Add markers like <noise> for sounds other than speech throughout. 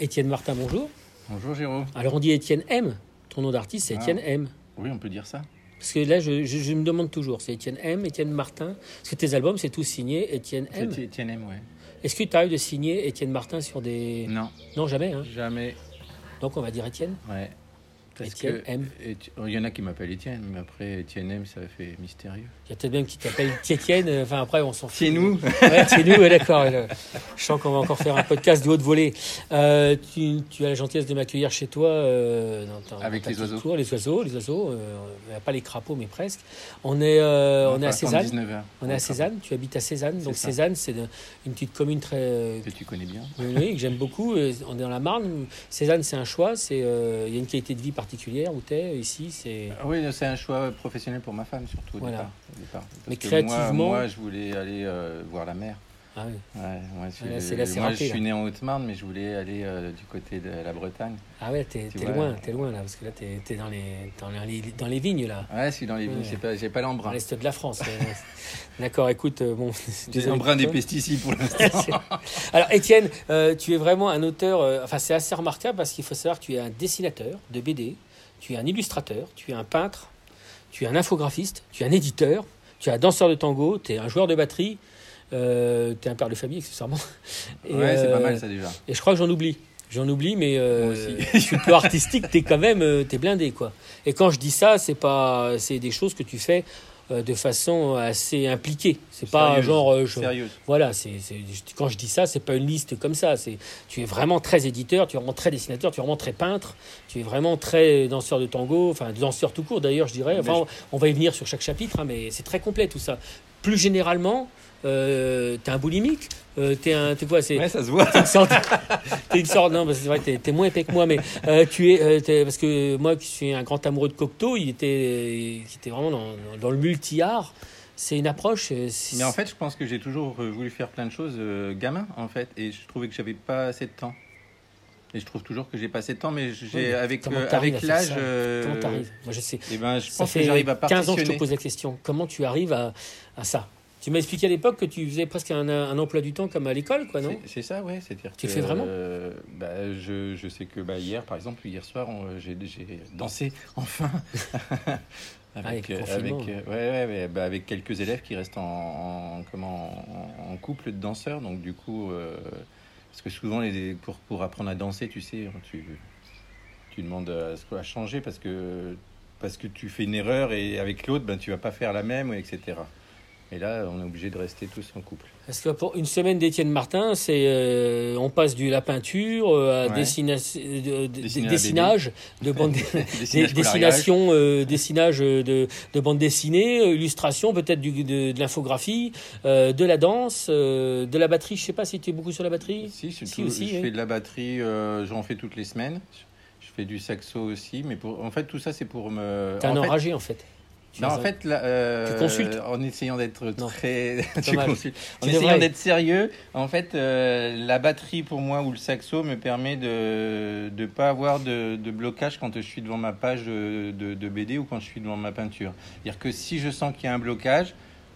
Étienne Martin, bonjour. Bonjour Jérôme. Alors on dit Étienne M. Ton nom d'artiste, c'est Ah. Étienne M. Oui, on peut dire ça. Parce que là, je, je- je me demande toujours, c'est Étienne M, Étienne Martin? Parce que tes albums, c'est tout signé Étienne M. C'est Etienne M, ouais. Est-ce que tu arrives de signer Étienne Martin sur des... Non, Non, jamais. Hein. jamais. Donc on va dire Étienne. Ouais. Parce Étienne que M. Éti- Il y en a qui m'appellent Étienne, mais après Étienne M, ça fait mystérieux. Il y a peut-être même qui t'appelle Étienne. euh, Enfin, après, on s'en fout. C'est nous Ouais, c'est nous, ouais, d'accord. Je sens qu'on va encore faire un podcast de haute volée. Euh, tu, tu as la gentillesse de m'accueillir chez toi. euh, dans Avec les oiseaux. cour, les oiseaux, les oiseaux. euh, pas les crapauds, mais presque. On est, euh, on est à Cézanne. 19h. On est à Cézanne. Tu habites à Cézanne. Donc. Cézanne, c'est une petite commune très Que tu connais bien. oui, que j'aime beaucoup. On est dans la Marne. Cézanne, c'est un choix. C'est euh, il y a une qualité de vie particulière où tu es. Ici, c'est Ah Oui, c'est un choix professionnel pour ma femme, surtout au Voilà. départ. au départ. Parce Mais que créativement- Moi, moi, je voulais aller euh, voir la mer. Ah, oui. Ouais, moi, je, là, moi, suis né en Haute-Marne, mais je voulais aller euh, du côté de la Bretagne. Ah ouais, t'es loin, t'es loin là, parce que là, t'es es dans les, dans les dans les vignes là. Ouais, je suis dans les vignes, Ouais. j'ai pas, pas l'embrun. l'est de la France. <laughs> D'accord, écoute, euh, bon. <laughs> J'ai l'embrun des pesticides pour <laughs> l'instant. Alors, Étienne, euh, tu es vraiment un auteur. euh, enfin, c'est assez remarquable parce qu'il faut savoir que tu es un dessinateur de BD, tu es un illustrateur, tu es un peintre, tu es un infographiste, tu es un éditeur, tu es un danseur de tango, tu es un joueur de batterie, euh, tu es un père de famille, accessoirement. Et, ouais, c'est euh, pas mal ça déjà. Et je crois que j'en oublie. J'en oublie, mais euh, sur le plan artistique, t'es quand même, euh, t'es blindé, quoi. Et quand je dis ça, c'est pas, c'est des choses que tu fais euh, de façon assez impliquée. C'est pas Sérieuse. genre, euh, je- voilà, c'est, quand je dis ça, c'est pas une liste comme ça. C'est, tu es vraiment très éditeur, tu es vraiment très dessinateur, tu es vraiment très peintre, tu es vraiment très danseur de tango, enfin danseur tout court d'ailleurs, je dirais. Enfin, on, on va y venir sur chaque chapitre, hein, mais c'est très complet tout ça. Plus généralement, euh, t'es un boulimique, euh, t'es un, t'es quoi, c'est, Ouais, ça se voit. T'es une sorte, t'es une sorte, non, c'est vrai, t'es, moins épais que moi, mais euh, tu es, euh, parce que moi qui suis un grand amoureux de Cocteau, il était, il était vraiment dans, dans le multi-art. C'est une approche. euh, Mais en fait, je pense que j'ai toujours euh, voulu faire plein de choses euh, gamin, en fait, et je trouvais que j'avais pas assez de temps. Et je trouve toujours que j'ai pas assez de temps, mais j'ai avec euh, avec l'âge. euh, Comment t'arrives? Moi, je sais. eh ben, je Ça pense que fait j'arrive à 15 ans que je te pose la question. Comment tu arrives à, à ça? Tu m'as expliqué à l'époque que tu faisais presque un, un emploi du temps comme à l'école, quoi, non? C'est- ça, ouais. C'est-à-dire Tu que, fais vraiment? euh, bah, je, je sais que bah, hier, par exemple, hier soir, j'ai dansé enfin <laughs> Avec avec, le euh, avec, euh, ouais, ouais, ouais, bah, avec quelques élèves qui restent en, en- comment, en, en couple de danseurs. Donc du coup, euh, parce que souvent, les, pour, pour apprendre à danser, tu sais, tu, tu demandes à changer parce que parce que tu fais une erreur et avec l'autre, ben, tu vas pas faire la même, etc. Et là, on est obligé de rester tous en couple. Parce que pour une semaine d'Étienne Martin, c'est euh, on passe de la peinture euh, à Ouais. dessina- de- de- Dessiner à dessinage, <laughs> de bande Dessinage, dessination, euh, dessinage de, de bande dessinée, euh, illustration, peut-être de, de l'infographie, euh, de la danse, euh, de la batterie. Je sais pas si tu es beaucoup sur la batterie. Si, Si, tout- aussi, je fais de la batterie, euh, j'en fais toutes les semaines. Je fais du saxo aussi, mais pour, en fait, tout ça, c'est pour me. T'es un en fait, enragé en fait. Tu non, en fait, là, euh, Tu consultes En essayant d'être très. <laughs> tu Dommage. consultes. En essayant d'être sérieux, en fait, euh, la batterie pour moi ou le saxo me permet de ne pas avoir de, de blocage quand je suis devant ma page de, de- de BD ou quand je suis devant ma peinture. C'est-à-dire que si je sens qu'il y a un blocage,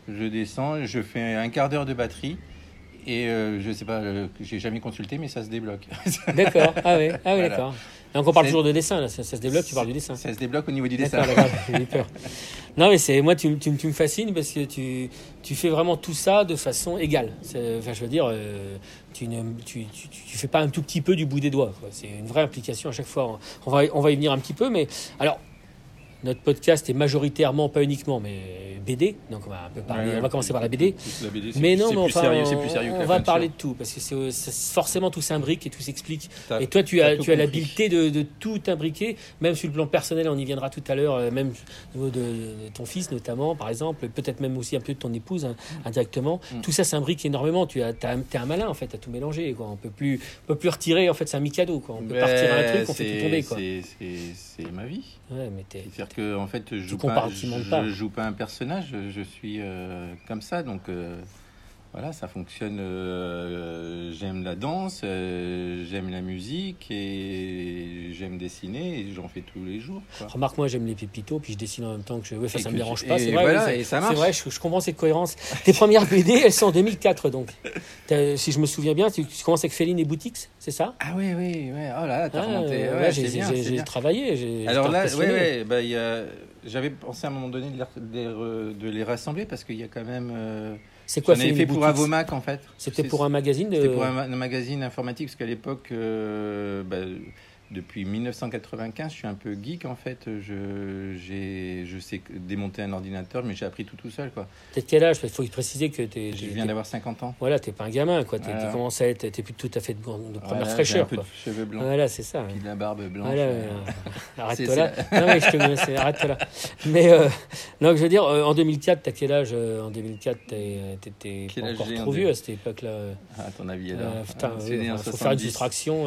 je descends, je fais un quart d'heure de batterie. Et euh, je sais pas, euh, j'ai jamais consulté, mais ça se débloque. <laughs> D'accord. Ah ouais. Ah Voilà. d'accord. Donc on parle toujours de dessin là. Ça, ça se développe. Tu parles du dessin. Ça se débloque au niveau du dessin. J'ai eu peur. Non, mais c'est moi, tu, me- tu, me- tu me fascines parce que tu, tu fais vraiment tout ça de façon égale. Enfin, je veux dire, euh, tu ne tu, tu, tu fais pas un tout petit peu du bout des doigts. C'est une vraie implication à chaque fois. On va, on va y venir un petit peu, mais alors. Notre podcast est majoritairement, pas uniquement, mais BD. Donc on va un peu parler. Ouais, on va commencer par la BD. La BD, c'est Mais non, mais enfin, sérieux, on, plus sérieux on va parler de tout parce que c'est forcément tout s'imbrique et tout s'explique. Et toi, tu as, tu as l'habileté de, de tout imbriquer, même sur le plan personnel, on y viendra tout à l'heure, euh, même au niveau de, de ton fils notamment, par exemple, peut-être même aussi un peu de ton épouse hein, indirectement. Mm. Tout ça s'imbrique énormément. Tu as, t'es un malin en fait à tout mélanger. Quoi. On peut plus, on peut plus retirer. En fait, c'est un mikado. Quoi. On peut pas retirer un truc, on fait tout tomber. C'est ma vie. Ouais, mais t'es- C'est-à-dire que en fait, je joue pas, je, joue pas un personnage, je, je suis euh, comme ça, donc euh, voilà, ça fonctionne. euh, j'aime la danse, euh, j'aime la musique et j'aime dessiner et j'en fais tous les jours. quoi. Remarque, moi, j'aime les pépitos, puis je dessine en même temps que je. Et ça que me tu- dérange pas. C'est vrai, voilà, oui, c'est- et ça c'est marche. vrai, je, je comprends cette cohérence. Tes premières BD, <laughs> elles sont en 2004, donc. Si je me souviens bien, tu, tu commences avec Féline et Boutiques, c'est ça? Ah oui, oui, ouais. Oh là là, t'as Ah, remonté. euh, Ouais, c'est j'ai c'est travaillé. Alors là, ouais, bah, il y a- j'avais pensé à un moment donné de les, de les re- de les rassembler parce qu'il y a quand même. euh, C'est quoi J'en fait pour Avomac en fait. C'était pour un magazine de. C'était pour un, ma- un magazine informatique parce qu'à l'époque, euh, bah, depuis 1995, je suis un peu geek en fait. Je, j'ai, je sais démonter un ordinateur, mais j'ai appris tout tout seul quoi. T'es de quel âge? Il faut préciser que t'es. Je t'es- viens d'avoir 50 ans. Voilà, t'es pas un gamin, quoi. Voilà. t'es commencé à être. T'es plus tout à fait de, de première Voilà, fraîcheur, un peu quoi. de cheveux blancs, Voilà, c'est ça. puis de la barbe blanche. Voilà, euh, euh, <laughs> arrête-toi là. Non, mais je te arrête-toi là. Mais euh, non, je veux dire, en 2004, t'as quel âge En 2004, t'es- euh, t'étais encore trop vieux à cette époque-là. euh. à ton avis alors? Putain, Ah, il faut faire une 70. soustraction.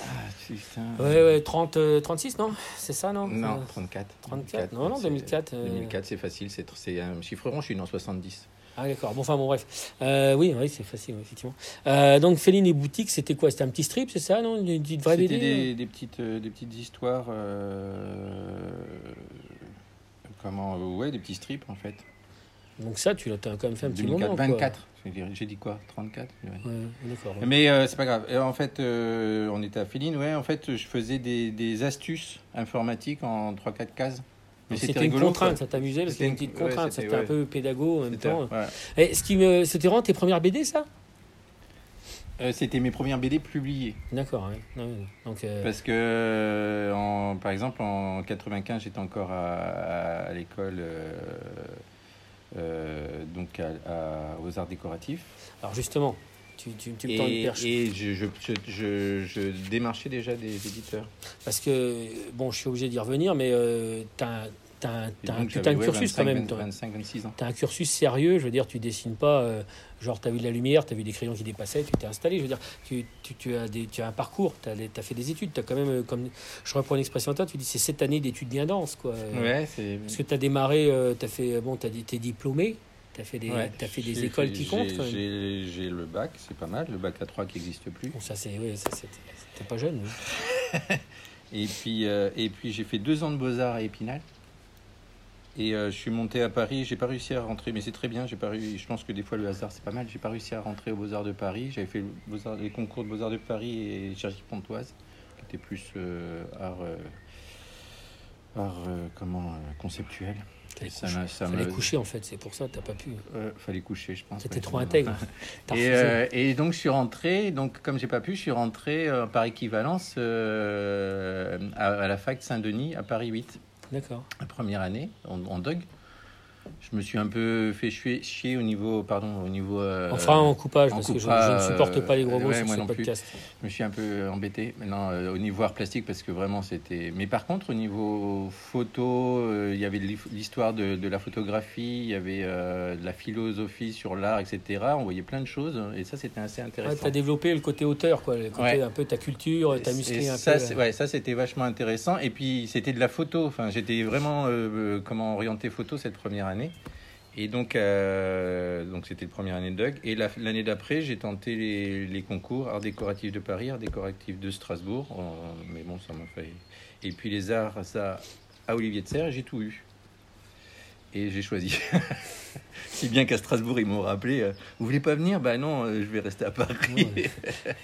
Euh. Ah, putain. Ouais, ouais, 30, euh, 36, non? C'est ça, non? Non, Euh, 34. 34, non, non, c'est- 2004, euh. 2004, c'est facile, c'est c'est un chiffre rond, je suis né en 70. Ah, d'accord. Bon, enfin, bon, bref. Euh, oui, oui c'est facile, effectivement. Euh, donc, Féline et Boutique, c'était quoi? C'était un petit strip, c'est ça, non? Une une vraie C'était des, des petites, euh, des petites histoires. euh, comment euh, Ouais, des petits strips en fait. Donc, ça, tu l'as quand même fait un petit 2004, moment. quoi. 24. J'ai dit- J'ai dit quoi 34 ouais. Ouais, d'accord. ouais. Mais euh, c'est pas grave. Et en fait, euh, on était à Féline, ouais. En fait, je faisais des, des astuces informatiques en 3-4 cases. Mais c'était une contrainte, ça t'amusait parce qu'il y a une C'était petite une- ouais, contrainte, c'était- un peu pédago en même temps. Et ce qui me, c'était vraiment tes premières BD, ça? Euh, C'était mes premières BD publiées. D'accord. ouais. Ouais. Donc, euh, Parce que, euh, en, par exemple, en 95, j'étais encore à, à- à l'école, euh, euh, donc à- à- aux arts décoratifs. alors justement, tu, tu, tu me tends une perche. et je, je, je, je- démarchais déjà des éditeurs. Parce que, bon, je suis obligé d'y revenir, mais euh, t'as un, t'as un- t'as un putain de cursus 25, quand même. toi. 25, 26 ans. T'as un cursus sérieux, je veux dire, tu dessines pas, euh, genre t'as vu de la lumière, t'as vu des crayons qui dépassaient, tu t'es installé, je veux dire, tu, tu, tu as, des, tu as un parcours, t'as as fait des études, t'as quand même, euh, comme je reprends une expression à toi, tu dis c'est sept années d'études bien denses, quoi. Euh, Ouais, c'est. Parce que t'as démarré, euh, t'as fait, bon, t'as t'es diplômé, t'as fait des, ouais, t'as fait des écoles qui comptent. J'ai le bac, c'est pas mal, le bac A3 qui n'existe plus. Bon, ça c'est, c'était pas jeune. oui. <laughs> Et puis, euh, et puis j'ai fait deux ans de beaux-arts à Épinal. Et euh, je suis monté à Paris, j'ai pas réussi à rentrer, mais c'est très bien. J'ai pas réussi, je pense que des fois le hasard c'est pas mal. J'ai pas réussi à rentrer aux Beaux-Arts de Paris. J'avais fait le les concours de Beaux-Arts de Paris et Chirurgie Pontoise, qui était plus euh, art, euh, art euh, comment, euh, conceptuel. Fallait ça coucher. ça Fallait me- coucher en fait, c'est pour ça que t'as pas pu. Euh, fallait coucher, je pense. Ouais. trop intègre. <laughs> Et, euh, donc je suis rentré, donc comme j'ai pas pu, je suis rentré euh, par équivalence à, à la fac de Saint-Denis à Paris 8, D'accord. la première année en, en. Je me suis un peu fait chier, chier au niveau, pardon, au niveau. euh, fera en coupage on parce que je, je ne supporte pas les gros euh, mots ouais, sur ce non plus. podcast. Je me suis un peu embêté maintenant euh, au niveau art plastique parce que vraiment c'était. Mais par contre au niveau photo, euh, il y avait l'hi- l'histoire de, de la photographie, il y avait euh, de la philosophie sur l'art, etc. On voyait plein de choses et ça c'était assez Ouais, intéressant. tu as développé le côté auteur, quoi, le côté Ouais. un peu ta culture, tu as musclé un ça, peu. euh, ouais, ça c'était vachement intéressant. Et puis c'était de la photo. Enfin, j'étais vraiment euh, euh, comment orienté photo cette première année. Et donc, euh, c'était la première année de Doug. Et la- l'année d'après, j'ai tenté les, concours art décoratif de Paris, art décoratif de Strasbourg. Mais bon, ça m'a fait. Et puis les arts, à Olivier de Serre, j'ai tout eu. Et j'ai choisi. <laughs> si bien qu'à Strasbourg, ils m'ont rappelé euh, Vous voulez pas venir? Bah non, euh, je vais rester à Paris. Ouais.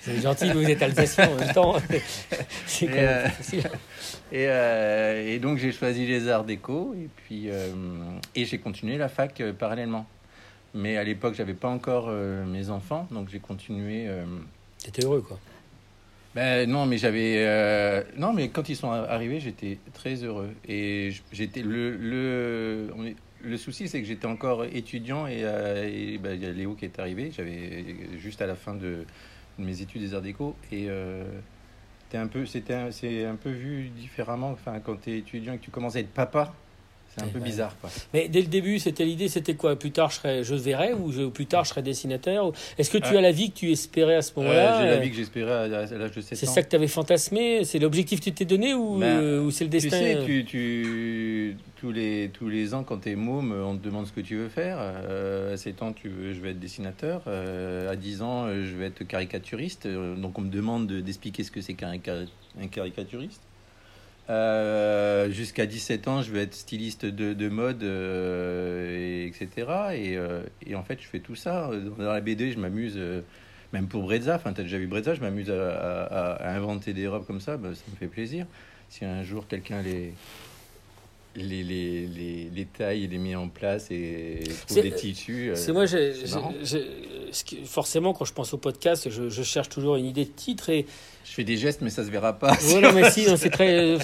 C'est gentil, vous êtes alsacien en même temps. <laughs> c'est quand Et, même euh. Et, euh, et donc j'ai choisi les arts déco et puis euh, et j'ai continué la fac parallèlement. Mais à l'époque j'avais pas encore mes enfants donc j'ai continué. T'étais heureux, quoi. Ben non mais j'avais euh, non mais quand ils sont arrivés j'étais très heureux. Et j'étais le le le souci c'est que j'étais encore étudiant et, euh, ben, y a Léo qui est arrivé. J'avais juste à la fin de, mes études des arts déco et euh, un peu c'était c'est un peu vu différemment. Enfin quand tu es étudiant et que tu commences à être papa C'est un Ouais, peu ouais. bizarre, quoi. Mais dès le début, c'était l'idée, c'était quoi? Plus tard, je serais, je verrais ou je- plus tard, je serais dessinateur. Est-ce que tu Ouais. as la vie que tu espérais à ce moment-là? Euh, J'ai la euh, vie que j'espérais à, l'âge de 7 C'est ans. ça que tu avais fantasmé? C'est l'objectif que tu t'es donné ou, Ben, euh, ou c'est le Tu destin? sais, euh tu, tu- tous, les, tous les ans, quand t'es môme, on te demande ce que tu veux faire. Euh, à 7 ans, tu veux, je vais être dessinateur. Euh, à 10 ans, euh, je vais être caricaturiste. Euh, Donc, on me demande de- d'expliquer ce que c'est qu'un cari- un caricaturiste. Euh, Jusqu'à 17 ans, je vais être styliste de, de mode, euh, et etc. Et, euh, et en fait, je fais tout ça. Dans la BD, je m'amuse. même pour Brezza, enfin, tu as déjà vu Brezza, je m'amuse à inventer des robes comme ça, bah, ça me fait plaisir. Si un jour quelqu'un les, les, les, les, les taille et les met en place et trouve des tissus. euh, C'est moi, j'ai- forcément, quand je pense au podcast, je, je cherche toujours une idée de titre et Je fais des gestes, mais ça se verra pas. Ouais, non, mais si, <laughs> c'est très.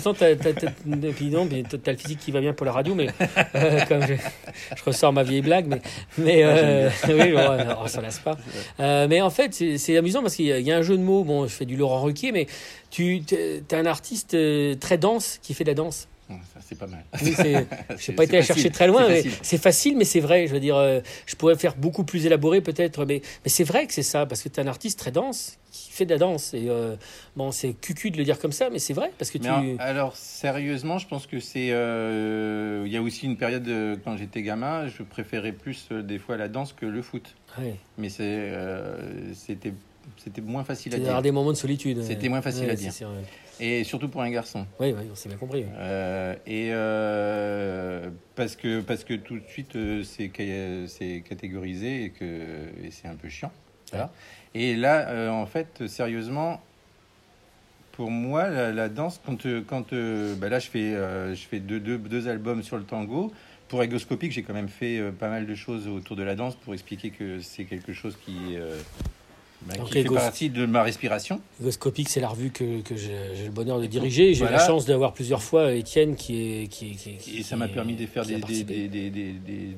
Puis non, mais t'as t'as le physique qui va bien pour la radio, mais euh, <laughs> comme je, je ressors ma vieille blague, mais, mais euh, oui, bon, on s'en lasse pas. Euh, mais en fait, c'est, amusant parce qu'il y y a un jeu de mots. Bon, je fais du Laurent Ruquier, mais tu es un artiste euh, très dense qui fait de la danse. C'est pas mal. Oui, <laughs> je n'ai pas été à chercher très loin, c'est facile. mais c'est vrai. Je veux dire, euh, je pourrais faire beaucoup plus élaboré peut-être, mais, mais c'est vrai que c'est ça, parce que tu es un artiste très dense qui fait de la danse. Et euh, bon, c'est cucu de le dire comme ça, mais c'est vrai, parce que tu. Alors, sérieusement, je pense que c'est. euh, Il y a aussi une période, quand j'étais gamin, je préférais plus des fois la danse que le foot. Ouais. Mais c'était, moins facile à dire. des moments de solitude. C'était moins facile Ouais, à dire. Et surtout pour un garçon. Oui, oui, on s'est bien compris. Euh, et euh, parce que parce que tout de suite euh, c'est ca- c'est catégorisé et que et c'est un peu chiant. Voilà. Et là, en fait, sérieusement, pour moi, la, la danse, quand quand bah là je fais je fais deux, deux, deux albums sur le tango. Pour Egoscopique, j'ai quand même fait pas mal de choses autour de la danse pour expliquer que c'est quelque chose qui euh, bah, Donc, qui fait partie de ma respiration. Egoscopique, c'est la revue que, que j'ai le bonheur de diriger. J'ai Voilà. la chance d'avoir plusieurs fois Étienne qui est. Qui, qui, qui- Et ça m'a permis de faire des, des,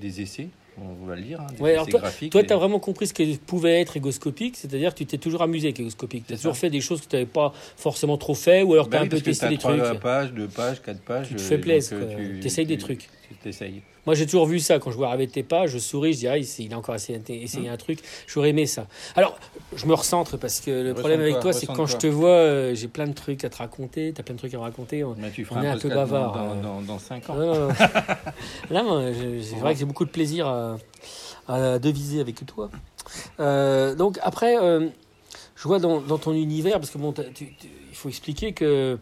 des, essais, on va le dire, hein, Ouais, alors toi, tu as vraiment compris ce que pouvait être égoscopique, c'est-à-dire que tu t'es toujours amusé avec égoscopique. Tu as toujours ça. fait des choses que tu n'avais pas forcément trop fait, ou alors tu Bah as oui, un peu testé des trucs. pages, deux pages, quatre pages. Tu te fais plaisir, tu- T'essayes des tu- trucs. Tu t'essayes. Moi, j'ai toujours vu ça. Quand je vois arriver tes pages, je souris, je dis, ah, il a encore essayé, essayé un truc. J'aurais aimé ça. Alors, je me recentre parce que le problème avec toi, c'est que quand je te vois, euh, j'ai plein de trucs à te raconter. Tu as plein de trucs à me raconter. On- Mais tu On feras est un un peu bavard, dans, euh. dans, dans, dans cinq ans. Non, non, non. <laughs> Là, c'est vrai que j'ai beaucoup de plaisir à, à deviser avec toi. Euh, donc, après, euh, je vois dans, dans ton univers, parce que bon, t'as- tu- tu- il faut expliquer que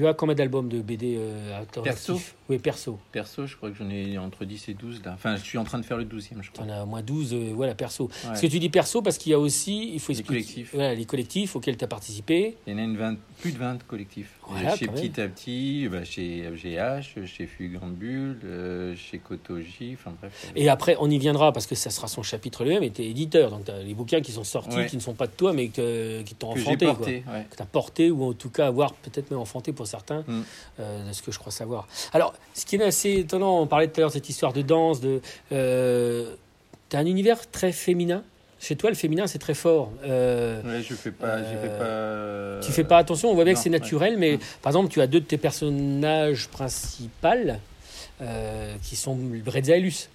tu as combien d'albums de BD euh, Perso Oui, perso. Perso, je crois que j'en ai entre 10 et 12 là. Enfin, je suis en train de faire le 12e, je Tu crois. en as au moins 12, euh, voilà, perso. Ouais. Parce que tu dis perso parce qu'il y a aussi, il faut Les expliquer. collectifs. Voilà, les collectifs auxquels tu as participé. Il y en a une 20, plus de 20 collectifs. Voilà, chez Petit à Petit, bah, chez FGH, chez Fugambule, euh, chez Kotoji, enfin bref. euh, Et après, on y viendra parce que ça sera son chapitre lui-même. Et tu es éditeur, donc tu as les bouquins qui sont sortis, Ouais. qui ne sont pas de toi, mais que, qui t'ont enfanté. quoi. porté. ouais. que tu as porté ou en tout cas avoir peut-être même enfanté pour certains, Mm. euh, de ce que je crois savoir. Alors, ce qui est assez étonnant, on parlait tout à l'heure de cette histoire de danse, de, euh, tu as un univers très féminin. Chez toi, le féminin, c'est très fort. Euh, Ouais, je fais pas, j'ai fait Euh, pas. tu fais pas attention, on voit bien que c'est ouais. naturel, mais Mm. par exemple, tu as deux de tes personnages principaux euh, qui sont Brezza et Luce.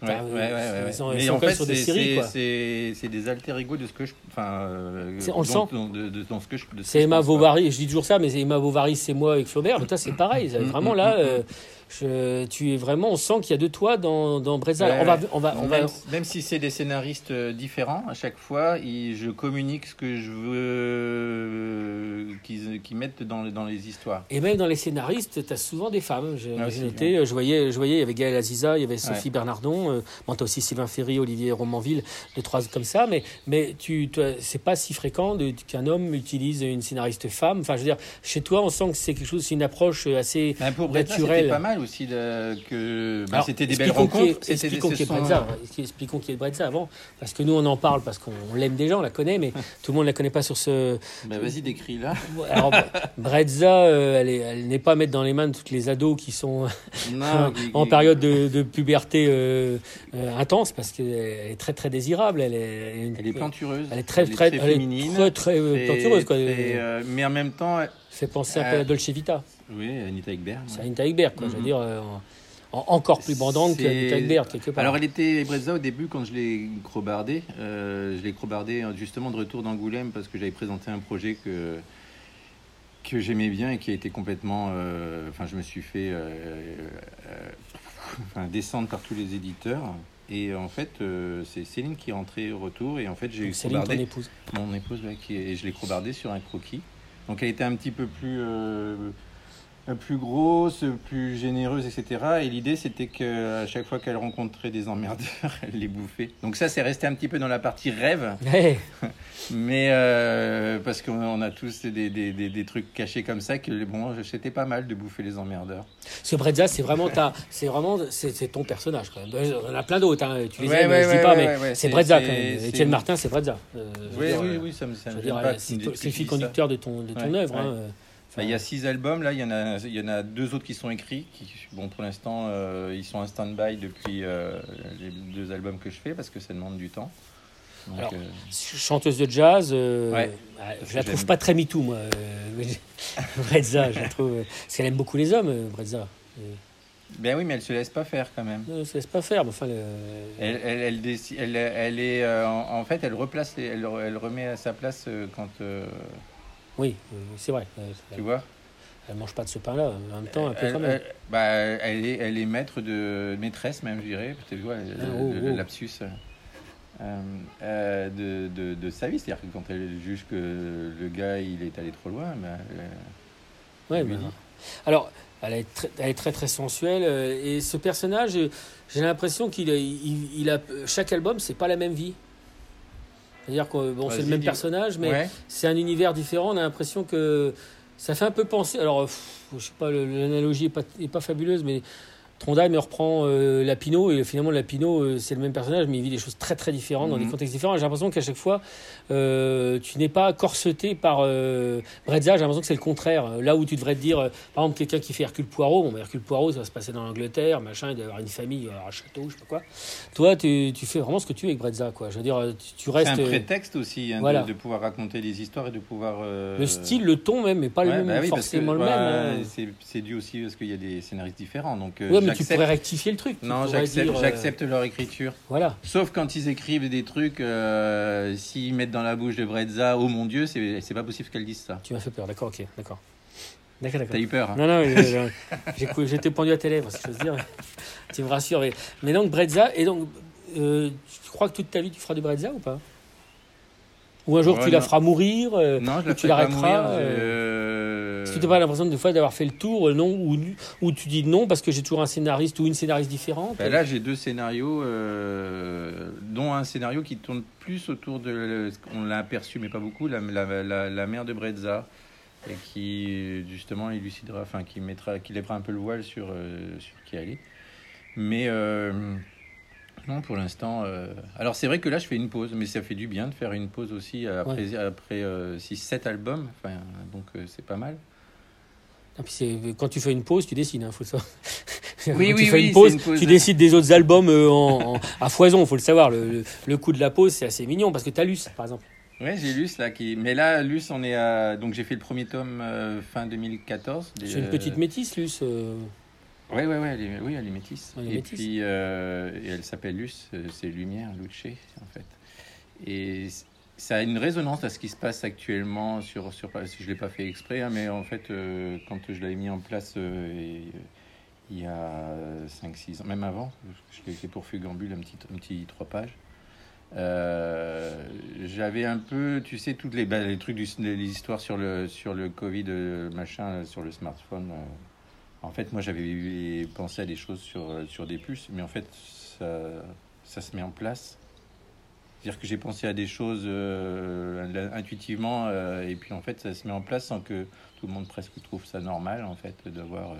Ouais, Enfin, ouais, ouais, ils sont- ils sont en fait, sur des c'est- séries, c'est- des alter ego de ce que je. Enfin. euh, on le sent. Dans, de- de- dans ce que je. de ce que C'est Emma. Bovary, je dis toujours ça, mais Emma Bovary, c'est moi avec Flaubert, mais toi c'est pareil. <laughs> Mm, Vraiment mm, là, mm, euh, je- tu es vraiment, on sent qu'il y a de toi dans, dans Ouais, on va, on va, on va, même, même si c'est des scénaristes euh, différents, à chaque fois, ils- je communique ce que je veux qu'ils qu'ils mettent dans, dans les histoires. et même dans les scénaristes, tu as souvent des femmes. J'ai noté, euh, je voyais, je voyais, il y avait Gaëlle Aziza, il y avait Sophie Bernardon, euh, bon, tu as aussi Sylvain Ferry, Olivier Romanville, deux, trois comme ça, mais, mais tu, c'est pas si fréquent qu'un homme utilise une scénariste femme. Enfin, je veux dire, chez toi, on sent que c'est quelque chose, c'est une approche assez. Ben, pour Bretta, Naturel. c'était pas mal aussi de- que Alors, c'était des belles expliquons qui est- rencontres. Expliquons qui est Brezza. Expliquons qui est Brezza avant. Parce que nous, on en parle parce qu'on l'aime déjà, on la connaît, mais <laughs> tout le monde ne la connaît pas sur ce. Ben, Vas-y, décris là. Alors, Brezza, euh, elle est- elle n'est pas à mettre dans les mains de toutes les ados qui sont Non, <laughs> en période de, de puberté euh, euh, intense parce qu'elle est très très désirable. Elle est, Elle est plantureuse. Elle est très très, elle est féminine. très, très. Quoi. mais en même temps, fait penser un peu euh, à Dolce Vita. Oui, Anita Ekberg. C'est. Anita Ekberg, quoi. Je veux Mhm. dire, euh, en- encore plus bandante qu'Anita Ekberg, quelque part. Alors, elle était Brezza au début quand je l'ai crobardée. Euh, je l'ai crobardée euh, justement de retour d'Angoulême parce que j'avais présenté un projet que, que j'aimais bien et qui a été complètement. euh, Enfin, je me suis fait euh, euh, descendre par tous les éditeurs. Et en fait, euh, c'est Céline qui est rentrée au retour. Et en fait, j'ai Donc, Céline, ton épouse. mon épouse, ouais, qui et je l'ai crobardée sur un croquis. Donc, elle était un petit peu plus. Plus grosse, plus généreuse, etc. Et l'idée, c'était que à chaque fois qu'elle rencontrait des emmerdeurs, <laughs> elle les bouffait. Donc ça, c'est resté un petit peu dans la partie rêve, <laughs> mais euh, parce qu'on on a tous des, des, des, des trucs cachés comme ça que bon, c'était pas mal de bouffer les emmerdeurs. Que Brezza, c'est vraiment ta, c'est vraiment, c'est, ton personnage quand même. Il y en a plein d'autres, hein. tu les Ouais, aimes, ouais, je dis pas, mais c'est Brezza quand même. Étienne Martin, c'est Brezza. Euh, Oui, oui, oui, ça me, ça me dire, pas. c'est, le fil conducteur de ton, de ton œuvre. hein. Enfin, il y a six albums, là, il y, en a, il y en a deux autres qui sont écrits. Qui, bon, pour l'instant, euh, ils sont en stand-by depuis euh, les deux albums que je fais parce que ça demande du temps. Donc, Alors, euh, Chanteuse de jazz, Ouais. ah, Parce je la trouve pas très MeToo, moi. <laughs> Brezza, je la trouve. Parce qu'elle aime beaucoup les hommes, Brezza. Ben oui, mais elle se laisse pas faire quand même. Ne se laisse pas faire, mais enfin. le- Elle, elle, elle, décide- elle, elle est euh, en, en fait, elle replace, les- elle, elle remet à sa place euh, quand Oui, c'est vrai. euh, tu vois? Elle mange pas de ce pain-là. En même temps, un peu elle, quand même. elle- bah, elle est, elle est maître de maîtresse même, je dirais. Tu vois, le, Ah, oh, le- oh. lapsus euh, euh, de, de, de sa vie, c'est-à-dire que quand elle juge que le gars il est allé trop loin, bah, elle- Ouais, mais- dit. Alors, elle est très, elle est très, très sensuelle. Et ce personnage, j'ai l'impression qu'il a, il, il a. Chaque album, c'est pas la même vie. C'est-à-dire que bon, c'est le même dis- personnage, mais Ouais. c'est un univers différent. On a l'impression que ça fait un peu penser. Alors, pff, je sais pas, l'analogie est pas, est pas fabuleuse, mais Trondheim reprend euh, Lapino et finalement Lapino euh, c'est le même personnage, mais il vit des choses très très différentes dans des Mhm. contextes différents. J'ai l'impression qu'à chaque fois, euh, tu n'es pas corseté par euh, Brezza. J'ai l'impression que c'est le contraire. Là où tu devrais te dire, par exemple, quelqu'un qui fait Hercule Poirot, bon, bah, Hercule Poirot, ça va se passer dans l'Angleterre, machin, il doit avoir une famille, il doit avoir un château, je sais pas quoi. Toi, tu, tu fais vraiment ce que tu veux avec Brezza, quoi. Je veux dire, tu, tu C'est restes. un prétexte aussi hein, de- voilà. de, pouvoir raconter des histoires et de pouvoir. Le style, le ton même, mais pas le même, bah oui, parce que, forcément le même. hein. c'est- C'est dû aussi parce qu'il y a des scénaristes différents. Donc, Ouais, mais tu pourrais rectifier le truc. Non, j'accepte euh, j'accepte leur écriture. Voilà. Sauf quand ils écrivent des trucs, euh, s'ils mettent dans la bouche de Brezza, oh mon dieu, c'est pas possible qu'elle dise ça. Tu m'as fait peur, d'accord, ok, d'accord. D'accord, d'accord. T'as eu peur hein Non, non, mais, euh, j'étais pendu à tes lèvres, si j'ose dire. <laughs> tu me rassures. Mais, mais donc, Brezza, et donc, euh, tu crois que toute ta vie tu feras du Brezza ou pas? Ou un jour Ouais, tu la feras mourir Non, je la tu l'arrêteras que tu n'as pas l'impression des fois d'avoir fait le tour, euh, non, ou, ou tu dis non parce que j'ai toujours un scénariste ou une scénariste différente Ben là, j'ai deux scénarios, euh, dont un scénario qui tourne plus autour de. On l'a aperçu, mais pas beaucoup, la, la, la, la mère de Brezza, et qui justement élucidera, enfin, qui mettra, qui lèvera un peu le voile sur, euh, sur qui est. Mais euh, non, pour l'instant. euh, Alors, c'est vrai que là, je fais une pause, mais ça fait du bien de faire une pause aussi après, après 6-7 albums, enfin, donc euh, c'est pas mal. Et puis c'est- quand tu fais une pause, tu dessines, hein, faut le savoir. <laughs> Oui, Quand oui, tu fais oui, une pause, une pause. tu décides des autres albums euh, en, en- à foison, faut le savoir. Le, le, le coup de la pause, c'est assez mignon parce que tu as Luce, par exemple. Ouais, j'ai Luce là qui. Mais là, Luce, on est à. Donc j'ai fait le premier tome euh, fin 2014. C'est une petite métisse, Luce. euh, Ouais, ouais, ouais, elle est, oui, elle est métisse. Elle est et métisse. puis, euh, et elle s'appelle Luce, euh, c'est Lumière, Luce, en fait. Et ça a une résonance à ce qui se passe actuellement sur. sur si je l'ai pas fait exprès, hein, mais en fait, euh, quand je l'avais mis en place euh, euh, il y a 5-6 ans, même avant, je l'ai fait pour Fugambule, un petit, un petit 3 pages. J'avais un peu, tu sais, toutes les, bah, trucs, les histoires sur le, sur le Covid, machin, sur le smartphone. En fait, moi, j'avais pensé à des choses sur, sur des puces, mais en fait, ça, ça se met en place. C'est-à-dire que j'ai pensé à des choses euh, intuitivement, euh, et puis en fait, ça se met en place sans que tout le monde presque trouve ça normal, en fait, d'avoir. euh,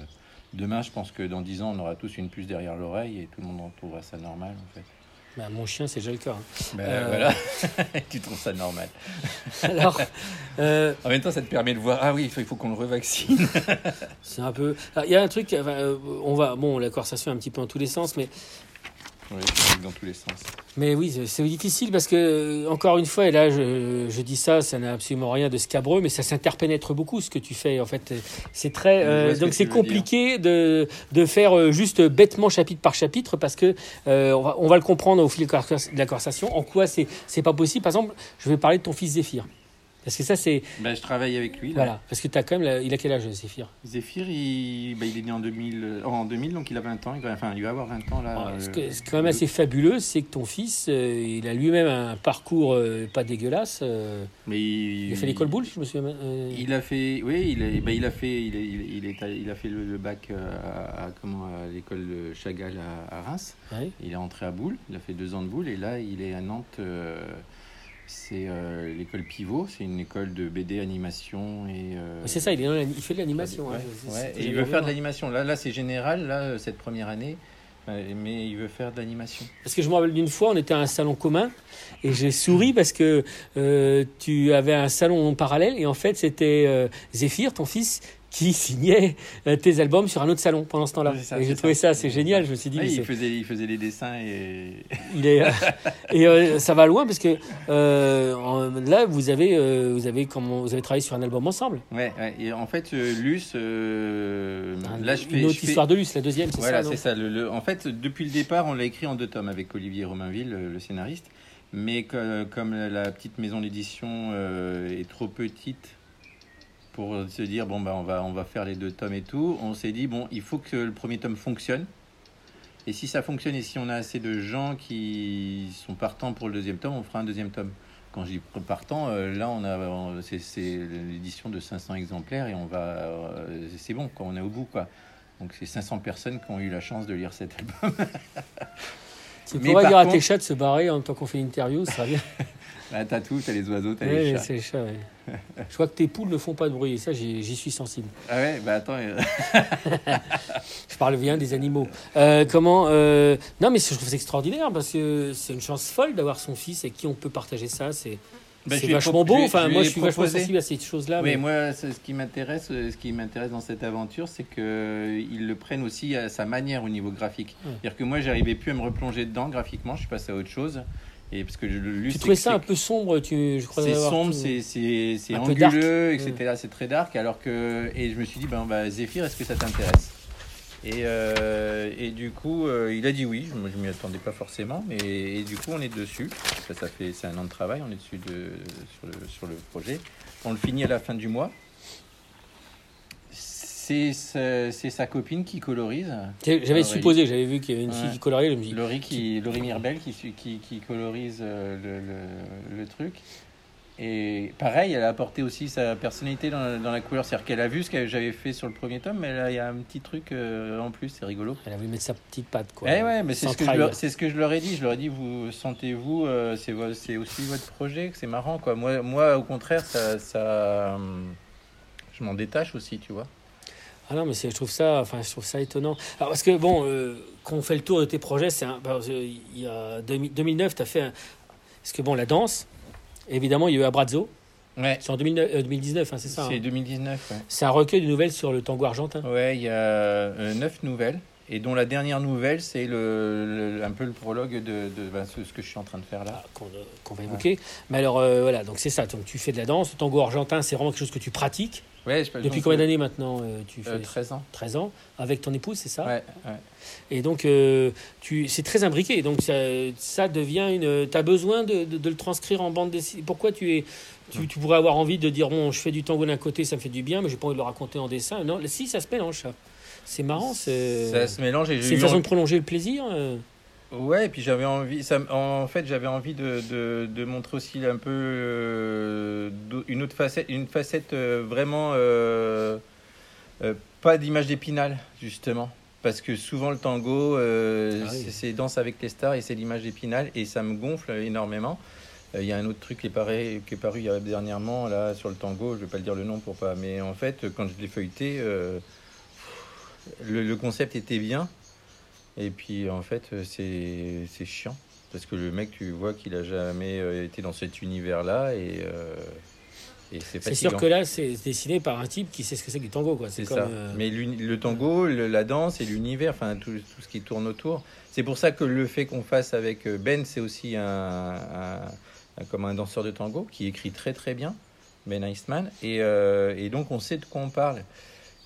Demain, je pense que dans 10 ans, on aura tous une puce derrière l'oreille et tout le monde en trouvera ça normal, en fait. bah, mon chien, c'est déjà le cas. hein. Ben, Euh. Voilà, <laughs> tu trouves ça normal. <laughs> Alors, En même temps, ça te permet de voir, ah oui, il faut, qu'on le revaccine. <laughs> c'est un peu. Alors, Il y a un truc. enfin, on va. Bon, la conversation est un petit peu dans tous les sens, mais Navigues dans tous les sens. Mais oui, c'est- difficile parce que, encore une fois, et là je, je dis ça, ça n'a absolument rien de scabreux, mais ça s'interpénètre beaucoup ce que tu fais. En fait, c'est très. Euh, ce donc c'est compliqué de, de faire euh, juste bêtement chapitre par chapitre parce que euh, on, va, on va le comprendre au fil de la conversation. En quoi c'est c'est pas possible. Par exemple, je vais parler de ton fils Zéphyr. Parce que ça, c'est. Bah, je travaille avec lui. Là. Voilà. Parce que tu as quand même. la- il a quel âge, Zéphyr? Zéphyr, il, bah, il est né en 2000, euh, en 2000, donc il a 20 ans. Il va, enfin, il va avoir 20 ans là. Ce euh, qui est ce qui est quand même assez fabuleux, c'est que ton fils, euh, il a lui-même un parcours euh, pas dégueulasse. euh, Mais il, il a fait l'école boule, je me souviens. euh, Il a fait, oui, il a, bah, il a fait, il, est- il, est- a fait le, le bac euh, à, à- comment, à l'école de Chagall à, à Reims. ouais. Il est entré à Boule, il a fait deux ans de Boule et là il est à Nantes. C'est euh, l'école Pivot, c'est une école de BD animation et. euh, C'est ça, il, est il fait de l'animation. Ouais, hein, ouais, et il veut faire de moi. l'animation. Là, là c'est général, là, cette première année, euh, mais il veut faire de l'animation. Parce que je me rappelle d'une fois, on était à un salon commun et j'ai souri parce que euh, tu avais un salon en parallèle et en fait c'était Zéphyr, ton fils, qui signait euh, tes albums sur un autre salon pendant ce temps-là. Et j'ai c'est trouvé ça. assez génial. Je me suis dit, mais il, faisait, il faisait les dessins et. <laughs> il est euh, et euh, ça va loin parce que euh, là vous avez euh, vous avez comment vous avez travaillé sur un album ensemble. Ouais, ouais, et en fait, euh, Luce, euh, Un- là je fais. une autre je fais- histoire de Luce, la deuxième, c'est Voilà, ça. c'est ça. Le, le- en fait, depuis le départ, on l'a écrit en deux tomes avec Olivier Romainville, le, le scénariste. Mais que- comme la petite maison d'édition euh, est trop petite pour se dire bon bah on va on va faire les deux tomes et tout, on s'est dit bon il faut que le premier tome fonctionne. Et si ça fonctionne et si on a assez de gens qui sont partants pour le deuxième tome, on fera un deuxième tome. Quand je dis partant, euh, là on a c'est l'édition de 500 exemplaires et on va euh, c'est bon quoi, on est au bout quoi. Donc c'est 500 personnes qui ont eu la chance de lire cet album. <laughs> Tu pourrais dire à tes chats de se barrer en temps qu'on fait l'interview, ça va bien. <laughs> Bah, t'as tout, t'as les oiseaux, t'as Ouais, les chats. c'est les chats, ouais. <laughs> Je vois que tes poules ne font pas de bruit, et ça j'y suis sensible. Ah ouais, bah attends. euh, <laughs> Je parle bien des animaux. Euh, comment euh, Non, mais je trouve ça extraordinaire parce que c'est une chance folle d'avoir son fils avec qui on peut partager ça. C'est Bah, c'est vachement beau. Enfin, moi, je suis vachement proposé. sensible à ces choses-là. Oui, mais- moi, ce qui m'intéresse, euh, ce qui m'intéresse dans cette aventure, c'est qu'ils le prennent aussi à sa manière au niveau graphique. Ouais. C'est-à-dire que moi, j'arrivais plus à me replonger dedans graphiquement, je suis passé à autre chose. Et parce que je lu, Tu trouvais ça un peu sombre, tu, je crois. C'est sombre, tout- c'est peu anguleux, etc. C'est très dark. Alors que et je me suis dit ben bah Zéphyr, est-ce que ça t'intéresse? Et euh, et du coup, euh, il a dit oui. Moi, je m'y attendais pas forcément, mais et du coup, on est dessus. Ça, ça fait c'est un an de travail. On est dessus de sur le sur le projet. On le finit à la fin du mois. C'est sa, c'est sa copine qui colorise. J'avais supposé, j'avais vu qu'il y avait une fille qui coloriait. Je me dis, Laurie, qui, Laurie Mirbel qui, qui, qui colorise euh, le, le, le truc. Et pareil, elle a apporté aussi sa personnalité dans, la- dans la couleur. C'est-à-dire qu'elle a vu ce que j'avais fait sur le premier tome, mais là, il y a un petit truc euh, en plus, c'est rigolo. elle a voulu mettre sa petite patte, quoi. Eh ouais, mais c'est ce, que je leur, c'est ce que je leur ai dit. Je leur ai dit, vous sentez-vous, euh, c'est, aussi votre projet, c'est marrant. Quoi. Moi, moi, au contraire, ça, ça, hum, je m'en détache aussi, tu vois. Ah non, mais je trouve ça, enfin, je trouve ça étonnant. Alors, parce que bon, euh, quand on fait le tour de tes projets, c'est un, que il y a 2000 2009, tu as fait un, parce que bon, la danse, évidemment, il y a eu Abrazzo, Ouais, c'est en 2009, euh, 2019, hein, c'est ça. c'est hein. 2019. Ouais. C'est un recueil de nouvelles sur le tango argentin. Ouais, il y a euh, neuf nouvelles, et dont la dernière nouvelle, c'est le, le- un peu le prologue de, de ben, ce, ce que je suis en train de faire là. Ah, qu'on euh, qu'on va évoquer. Mais alors, euh, voilà, donc c'est ça. Donc, tu fais de la danse. Le tango argentin, c'est vraiment quelque chose que tu pratiques. Ouais, je, Depuis combien d'années maintenant euh, tu fais euh, 13 ans. 13 ans avec ton épouse, c'est ça Ouais, ouais. Et donc, tu, c'est très imbriqué. Donc, ça, ça devient une. Tu as besoin de, de- de le transcrire en bande dessinée. Pourquoi tu es. Tu, tu pourrais avoir envie de dire bon, je fais du tango d'un côté, ça me fait du bien, mais j'ai pas envie de le raconter en dessin. Non, si, ça se mélange, ça. C'est marrant, c'est. Ça se mélange C'est une façon envie- de prolonger le plaisir. euh. Ouais, et puis j'avais envie, ça, en fait, j'avais envie de, de, de montrer aussi un peu euh, une autre facette, une facette euh, vraiment euh, euh, pas d'image d'épinal justement, parce que souvent le tango, Ah oui. c'est- danse avec les stars et c'est l'image d'épinal et ça me gonfle énormément. Il y a un autre truc qui est, pareil, qui est paru dernièrement là sur le tango, je vais pas le dire le nom pour pas, mais en fait quand je l'ai feuilleté, le, le concept était bien. Et puis en fait, euh, c'est chiant. Parce que le mec, tu vois qu'il a jamais euh, été dans cet univers-là. Et, euh, Et c'est C'est sûr que là, c'est dessiné par un type qui sait ce que c'est que du tango, quoi. C'est ça. euh, Mais le tango, le- la danse et l'univers, enfin tout, tout ce qui tourne autour. C'est pour ça que le fait qu'on fasse avec euh, Ben, c'est aussi un, un- un- comme un danseur de tango qui écrit très très bien, Ben Eastman. Et, euh, et donc on sait de quoi on parle.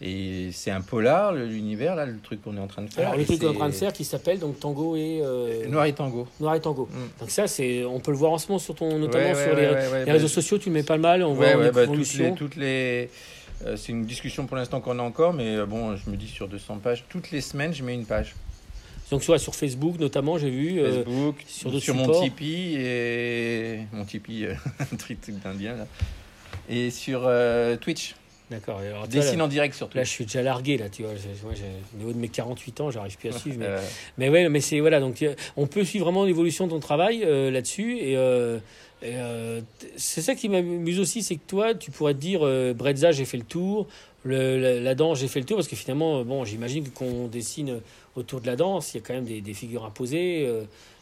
Et c'est un polar, l'univers, là, le truc qu'on est en train de faire. Alors, le truc qu'on est en train de faire qui s'appelle donc Tango et. euh, Noir et tango. Noir et Tango. Mm. Donc, ça, c'est, on peut le voir en ce moment, sur ton, notamment Ouais, sur les, ouais, ouais, ouais, les bah, réseaux sociaux, tu le mets pas mal, on voit bah, toutes les, toutes les, euh, c'est une discussion pour l'instant qu'on a encore, mais euh, bon, je me dis sur 200 pages, toutes les semaines, je mets une page. Donc, soit sur Facebook, notamment, j'ai vu. euh, Facebook, sur mon. Tipeee et mon Tipeee, <laughs> un truc d'indien là, et sur euh, Twitch. D'accord. Alors, Dessine en direct sur là, je suis déjà largué, là, tu vois. Moi, au niveau de mes 48 ans, j'arrive plus à suivre. Mais, <laughs> mais ouais, mais c'est. Voilà, donc, on peut suivre vraiment l'évolution de ton travail euh, là-dessus. Et. euh, et, euh, c'est ça qui m'amuse aussi, c'est que toi, tu pourrais te dire, Brezza, j'ai fait le tour, le, la, la danse, j'ai fait le tour, parce que finalement, bon, j'imagine qu'on dessine autour de la danse, il y a quand même des, des figures imposées.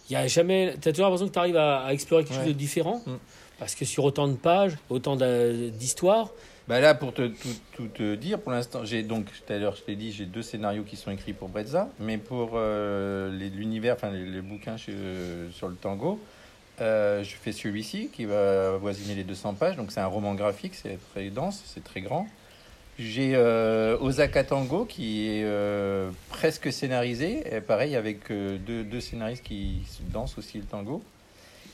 il y a jamais, t'as toujours l'impression que tu arrives à, à explorer quelque Ouais. chose de différent, Mm. parce que sur autant de pages, autant d'histoires, bah là, pour te, tout, tout te dire, pour l'instant, j'ai donc, tout à l'heure, je t'ai dit, j'ai deux scénarios qui sont écrits pour Brezza, mais pour euh, l'univers, enfin les, bouquins euh, sur le tango, euh, je fais celui-ci qui va avoisiner les 200 pages, donc c'est un roman graphique, c'est très dense, c'est très grand. J'ai Osaka Tango qui est presque scénarisé, et pareil avec deux scénaristes qui dansent aussi le tango.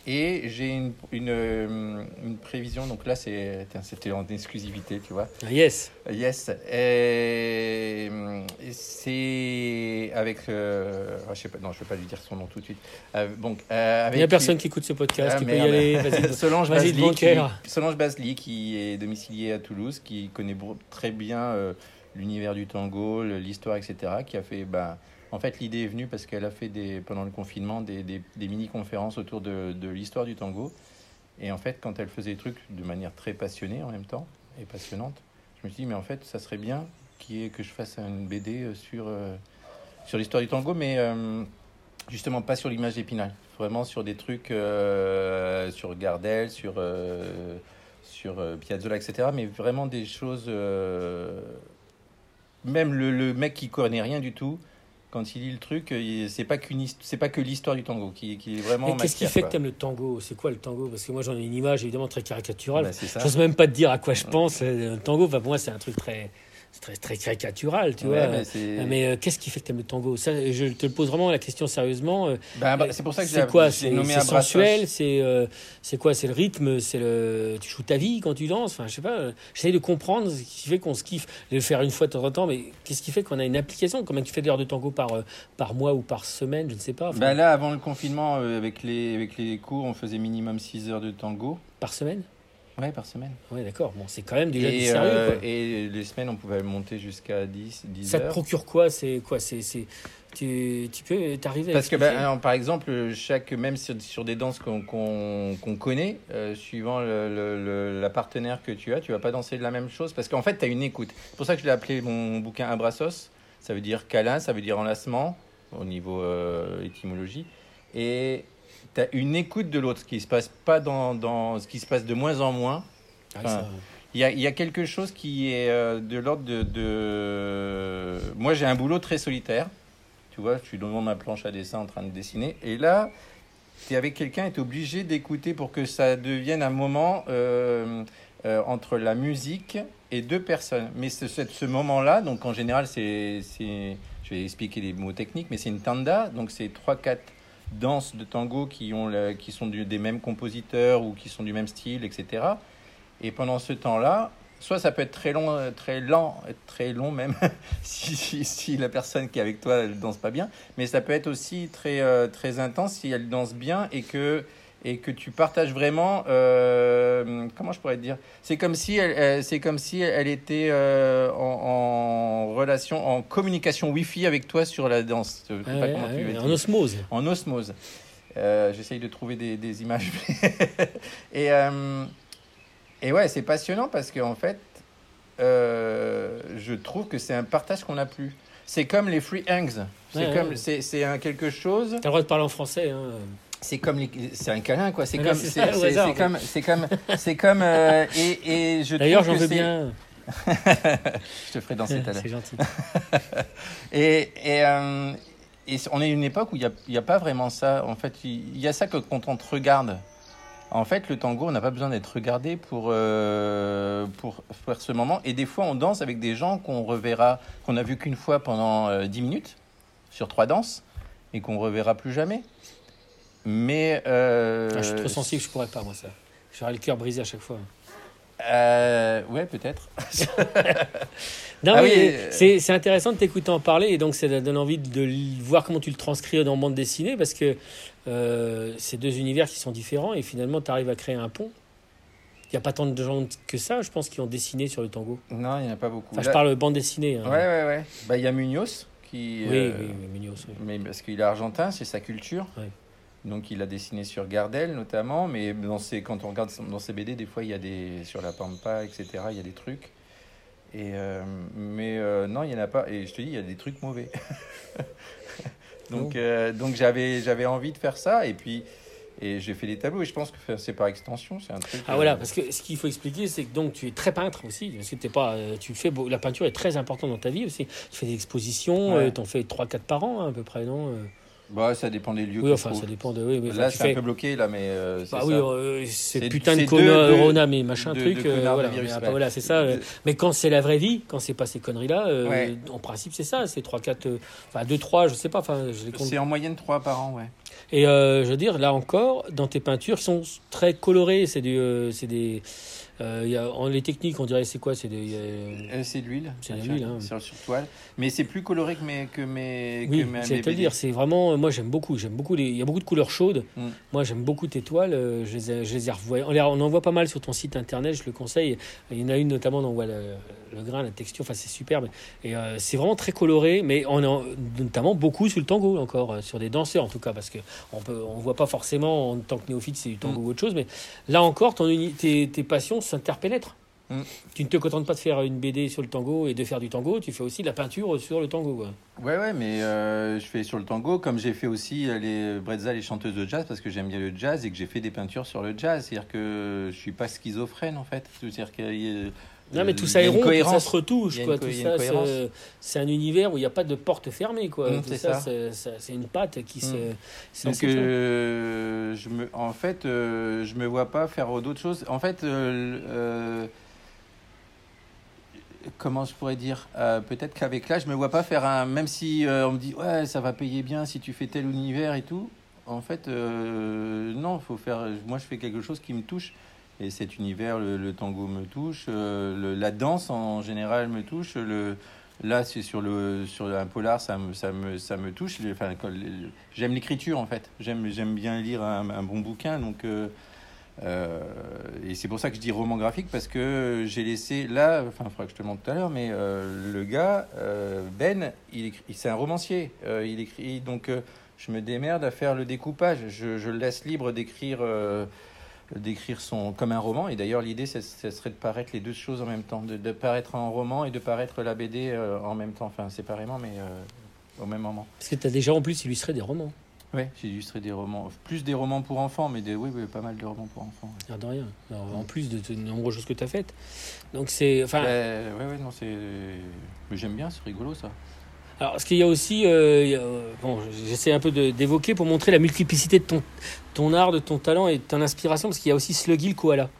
Et j'ai une, une, euh, une prévision, donc là c'était en exclusivité, tu vois. ah, yes, Yes. Et, et c'est avec. euh, ah, je sais pas, non, je vais pas lui dire son nom tout de suite. Euh, donc, euh, il n'y a personne qui écoute ce podcast, Ah, tu peux y aller, vas-y. <laughs> Solange devant le qui. Solange Basli, qui est domiciliée à Toulouse, qui connaît très bien euh, l'univers du tango, l'histoire, etc. Qui a fait. Ben, en fait, l'idée est venue parce qu'elle a fait pendant le confinement des, mini-conférences autour de, l'histoire du tango. Et en fait, quand elle faisait des trucs de manière très passionnée en même temps et passionnante, je me suis dit, mais en fait, ça serait bien que je fasse une BD euh, sur, euh, sur l'histoire du tango, mais euh, justement pas sur l'image d'Épinal, vraiment sur des trucs sur Gardel, sur, sur Piazzolla, etc. Mais vraiment des choses. même le, le mec qui connaît rien du tout, quand il lit le truc, euh, c'est pas qu'une hist- c'est pas que l'histoire du tango qui, qui est vraiment. Mais qu'est-ce qui fait que quoi. t'aimes le tango? C'est quoi le tango? Parce que moi j'en ai une image évidemment très caricaturale. Ça. J'ose même pas te dire à quoi je pense. Euh, Le tango, enfin, pour moi, c'est un truc très, c'est très, très caricatural, tu Ouais, vois. mais Mais euh, qu'est-ce qui fait que t'aimes le tango? Ça, je te le pose vraiment la question sérieusement. euh, Bah, bah, c'est pour ça que c'est quoi? C'est sensuel? C'est euh, c'est quoi? C'est le rythme? C'est le tu joues ta vie quand tu danses? Enfin, je sais pas. euh, J'essaie de comprendre ce qui fait qu'on se kiffe de le faire une fois de temps en temps. Mais qu'est-ce qui fait qu'on a une application? Combien tu fais d'heures de tango par euh, par mois ou par semaine? Je ne sais pas. Enfin, Bah là, avant le confinement, euh, avec, les, avec les cours, on faisait minimum 6 heures de tango. par semaine? Ouais, par semaine. Ouais, d'accord. Bon, c'est quand même déjà du Et, sérieux. euh, quoi. et les semaines, on pouvait monter jusqu'à 10, 10 Ça te procure quoi C'est quoi C'est tu, tu peux t'arriver Parce que, bah, alors, par exemple, chaque, même sur, sur des danses qu'on qu'on connaît, euh, suivant le, le- le- la partenaire que tu as, tu vas pas danser de la même chose. Parce qu'en fait, tu as une écoute. C'est pour ça que je l'ai appelé mon bouquin Abrasos. Ça veut dire câlin, ça veut dire enlacement, au niveau euh, étymologie. Et tu as une écoute de l'autre, ce qui se passe pas dans, dans ce qui se passe de moins en moins. Ah, Enfin, Il y a, il y a quelque chose qui est euh, de l'ordre de, de- Moi, j'ai un boulot très solitaire. Tu vois, je suis devant ma planche à dessin en train de dessiner. Et là, tu es avec quelqu'un et tu es obligé d'écouter pour que ça devienne un moment euh, euh, entre la musique et deux personnes. Mais ce, ce, moment-là, donc en général, c'est. c'est- Je vais expliquer les mots techniques, mais c'est une tanda. Donc, c'est trois, quatre danses de tango qui, ont qui sont des mêmes compositeurs ou qui sont du même style, etc. Et pendant ce temps-là, soit ça peut être très long, euh, très lent, euh, très long même, <laughs> si, si, la personne qui est avec toi elle danse pas bien, mais ça peut être aussi très, euh, très intense si elle danse bien et que, et que tu partages vraiment, euh, comment je pourrais te dire, c'est comme si elle, elle- c'est comme si elle était euh, en, en relation, en communication Wi-Fi avec toi sur la danse. Je sais pas Ouais, comment tu ouais, veux ouais, dire en osmose. en osmose. Euh, J'essaye de trouver des, des images. <laughs> et, euh, et ouais, c'est passionnant parce qu'en fait, euh, je trouve que c'est un partage qu'on n'a plus. C'est comme les free hangs. C'est Ouais, comme c'est un quelque chose. T'as le droit de parler en français. Hein. C'est comme les- c'est un câlin quoi. C'est comme c'est comme c'est comme c'est comme euh, <laughs> et, et je D'ailleurs, j'en veux bien. <laughs> je te ferai danser tout à l'heure C'est gentil. <laughs> et et, euh, et on est une époque où il y a, pas vraiment ça. En fait il y a ça que quand on te regarde. En fait le tango on n'a pas besoin d'être regardé pour euh, pour faire ce moment. Et des fois on danse avec des gens qu'on reverra qu'on a vu qu'une fois pendant euh, 10 minutes sur trois danses et qu'on reverra plus jamais mais euh, Ah, je suis trop sensible, je pourrais pas, moi, ça. J'aurais le cœur brisé à chaque fois. Euh, ouais, peut-être. <laughs> Non, Ah oui, c'est c'est intéressant de t'écouter en parler et donc ça donne envie de voir comment tu le transcris dans bande dessinée parce que euh, c'est deux univers qui sont différents et finalement tu arrives à créer un pont. Il n'y a pas tant de gens que ça, je pense, qui ont dessiné sur le tango. Non, il n'y en a pas beaucoup. Enfin, je parle bande dessinée. hein. Ouais, ouais, ouais. Bah, il y a Munoz qui. Oui, euh, oui, oui, Munoz, oui. Mais parce qu'il est argentin, c'est sa culture. Ouais. Donc il a dessiné sur Gardel notamment, mais dans ses, quand on regarde dans ses BD, des fois il y a des sur la Pampa, etc. Il y a des trucs. Et euh, mais euh, non, il y en a pas. Et je te dis, il y a des trucs mauvais. <laughs> donc Oh. euh, donc j'avais j'avais envie de faire ça et puis et j'ai fait des tableaux et je pense que c'est par extension, c'est un truc. Ah voilà, parce que ce qu'il faut expliquer, c'est que donc tu es très peintre aussi, parce que t'es pas, tu fais beau- la peinture est très importante dans ta vie aussi. Tu fais des expositions, Ouais. euh, t'en fais 3-4 par an hein, à peu près, non Bah, ça dépend des lieux. Oui, enfin je ça dépend de. Oui, mais Là, c'est un peu bloqué là, mais euh, c'est Bah ça. oui, euh, c'est putain de deux- Rona, mais machin de- truc. de euh, voilà, virus, mais après, ouais. voilà, c'est ça. Mais quand c'est la vraie vie, quand c'est pas ces conneries-là, euh, Ouais. en principe c'est ça, c'est 3, 4, euh, enfin 2, 3, je sais pas, enfin. C'est en moyenne 3 par an, ouais. Et euh, je veux dire, là encore, dans tes peintures qui sont très colorées, c'est du, c'est des, euh, il y a, en les techniques, on dirait c'est quoi, c'est Euh, c'est de l'huile. C'est de sur- l'huile, hein. Sur, sur toile. Mais c'est plus coloré que mes. Que mes Oui, que mes- j'allais mes te le BD. dire, c'est vraiment, euh, moi j'aime beaucoup, j'aime beaucoup les, il y a beaucoup de couleurs chaudes. Mm. Moi j'aime beaucoup tes toiles, je les je les ai revoyées. On, en voit pas mal sur ton site internet, je le conseille. Il y en a une notamment, on voit le, le grain, la texture, enfin c'est superbe. Et euh, c'est vraiment très coloré, mais on en, notamment beaucoup sur le tango encore, euh, sur des danseurs en tout cas, parce que on peut, on voit pas forcément en tant que néophyte c'est du tango Mm. ou autre chose, mais là encore, ton tes, tes passions s'interpénètrent. Mm. Tu ne te contentes pas de faire une BD sur le tango et de faire du tango, tu fais aussi de la peinture sur le tango. quoi. Ouais, ouais, mais euh, je fais sur le tango, comme j'ai fait aussi les Brezza, les chanteuses de jazz, parce que j'aime bien le jazz et que j'ai fait des peintures sur le jazz. C'est-à-dire que je suis pas schizophrène, en fait. C'est-à-dire a- Non, mais euh, tout ça est rond, ça se retouche, quoi. Tout ça, c'est- un univers où il n'y a pas de porte fermée, quoi. Mm, Tout c'est ça, ça. c'est une patte qui se. Mm. c'est Donc, euh, je me, en fait, euh, je me vois pas faire d'autres choses. En fait, euh, comment je pourrais dire Peut-être qu'avec là, je me vois pas faire un. Même si on me dit ouais, ça va payer bien si tu fais tel univers et tout. En fait, non, faut faire. Moi, je fais quelque chose qui me touche. Et cet univers, le, tango me touche, euh, la danse en général me touche. Le, là, c'est sur le sur un polar, ça me ça me ça me touche. Enfin, j'aime l'écriture en fait. J'aime bien lire un, bon bouquin, donc. euh, euh, et c'est pour ça que je dis roman graphique parce que j'ai laissé là, enfin, il faudra que je te montre tout à l'heure, mais le gars, Ben, il écrit, c'est un romancier. Il écrit, donc je me démerde à faire le découpage. Je, le laisse libre d'écrire, d'écrire son comme un roman. Et d'ailleurs, l'idée, ce serait de paraître les deux choses en même temps, de, de paraître en roman et de paraître la BD euh, en même temps, enfin séparément, mais euh, au même moment. Parce que tu as déjà en plus illustré des romans. Oui, j'ai illustré des romans, plus des romans pour enfants, mais des, oui, oui, pas mal de romans pour enfants. ouais. L'air de rien. Alors, en plus de, de nombreuses choses que tu as faites. Donc c'est. Enfin, Ben, ouais, ouais, non, c'est. Mais j'aime bien, c'est rigolo ça. Alors, ce qu'il y a aussi. euh, euh, bon, j'essaie un peu d'évoquer pour montrer la multiplicité de ton, ton art, de ton talent et de ton inspiration, parce qu'il y a aussi Sluggy le koala.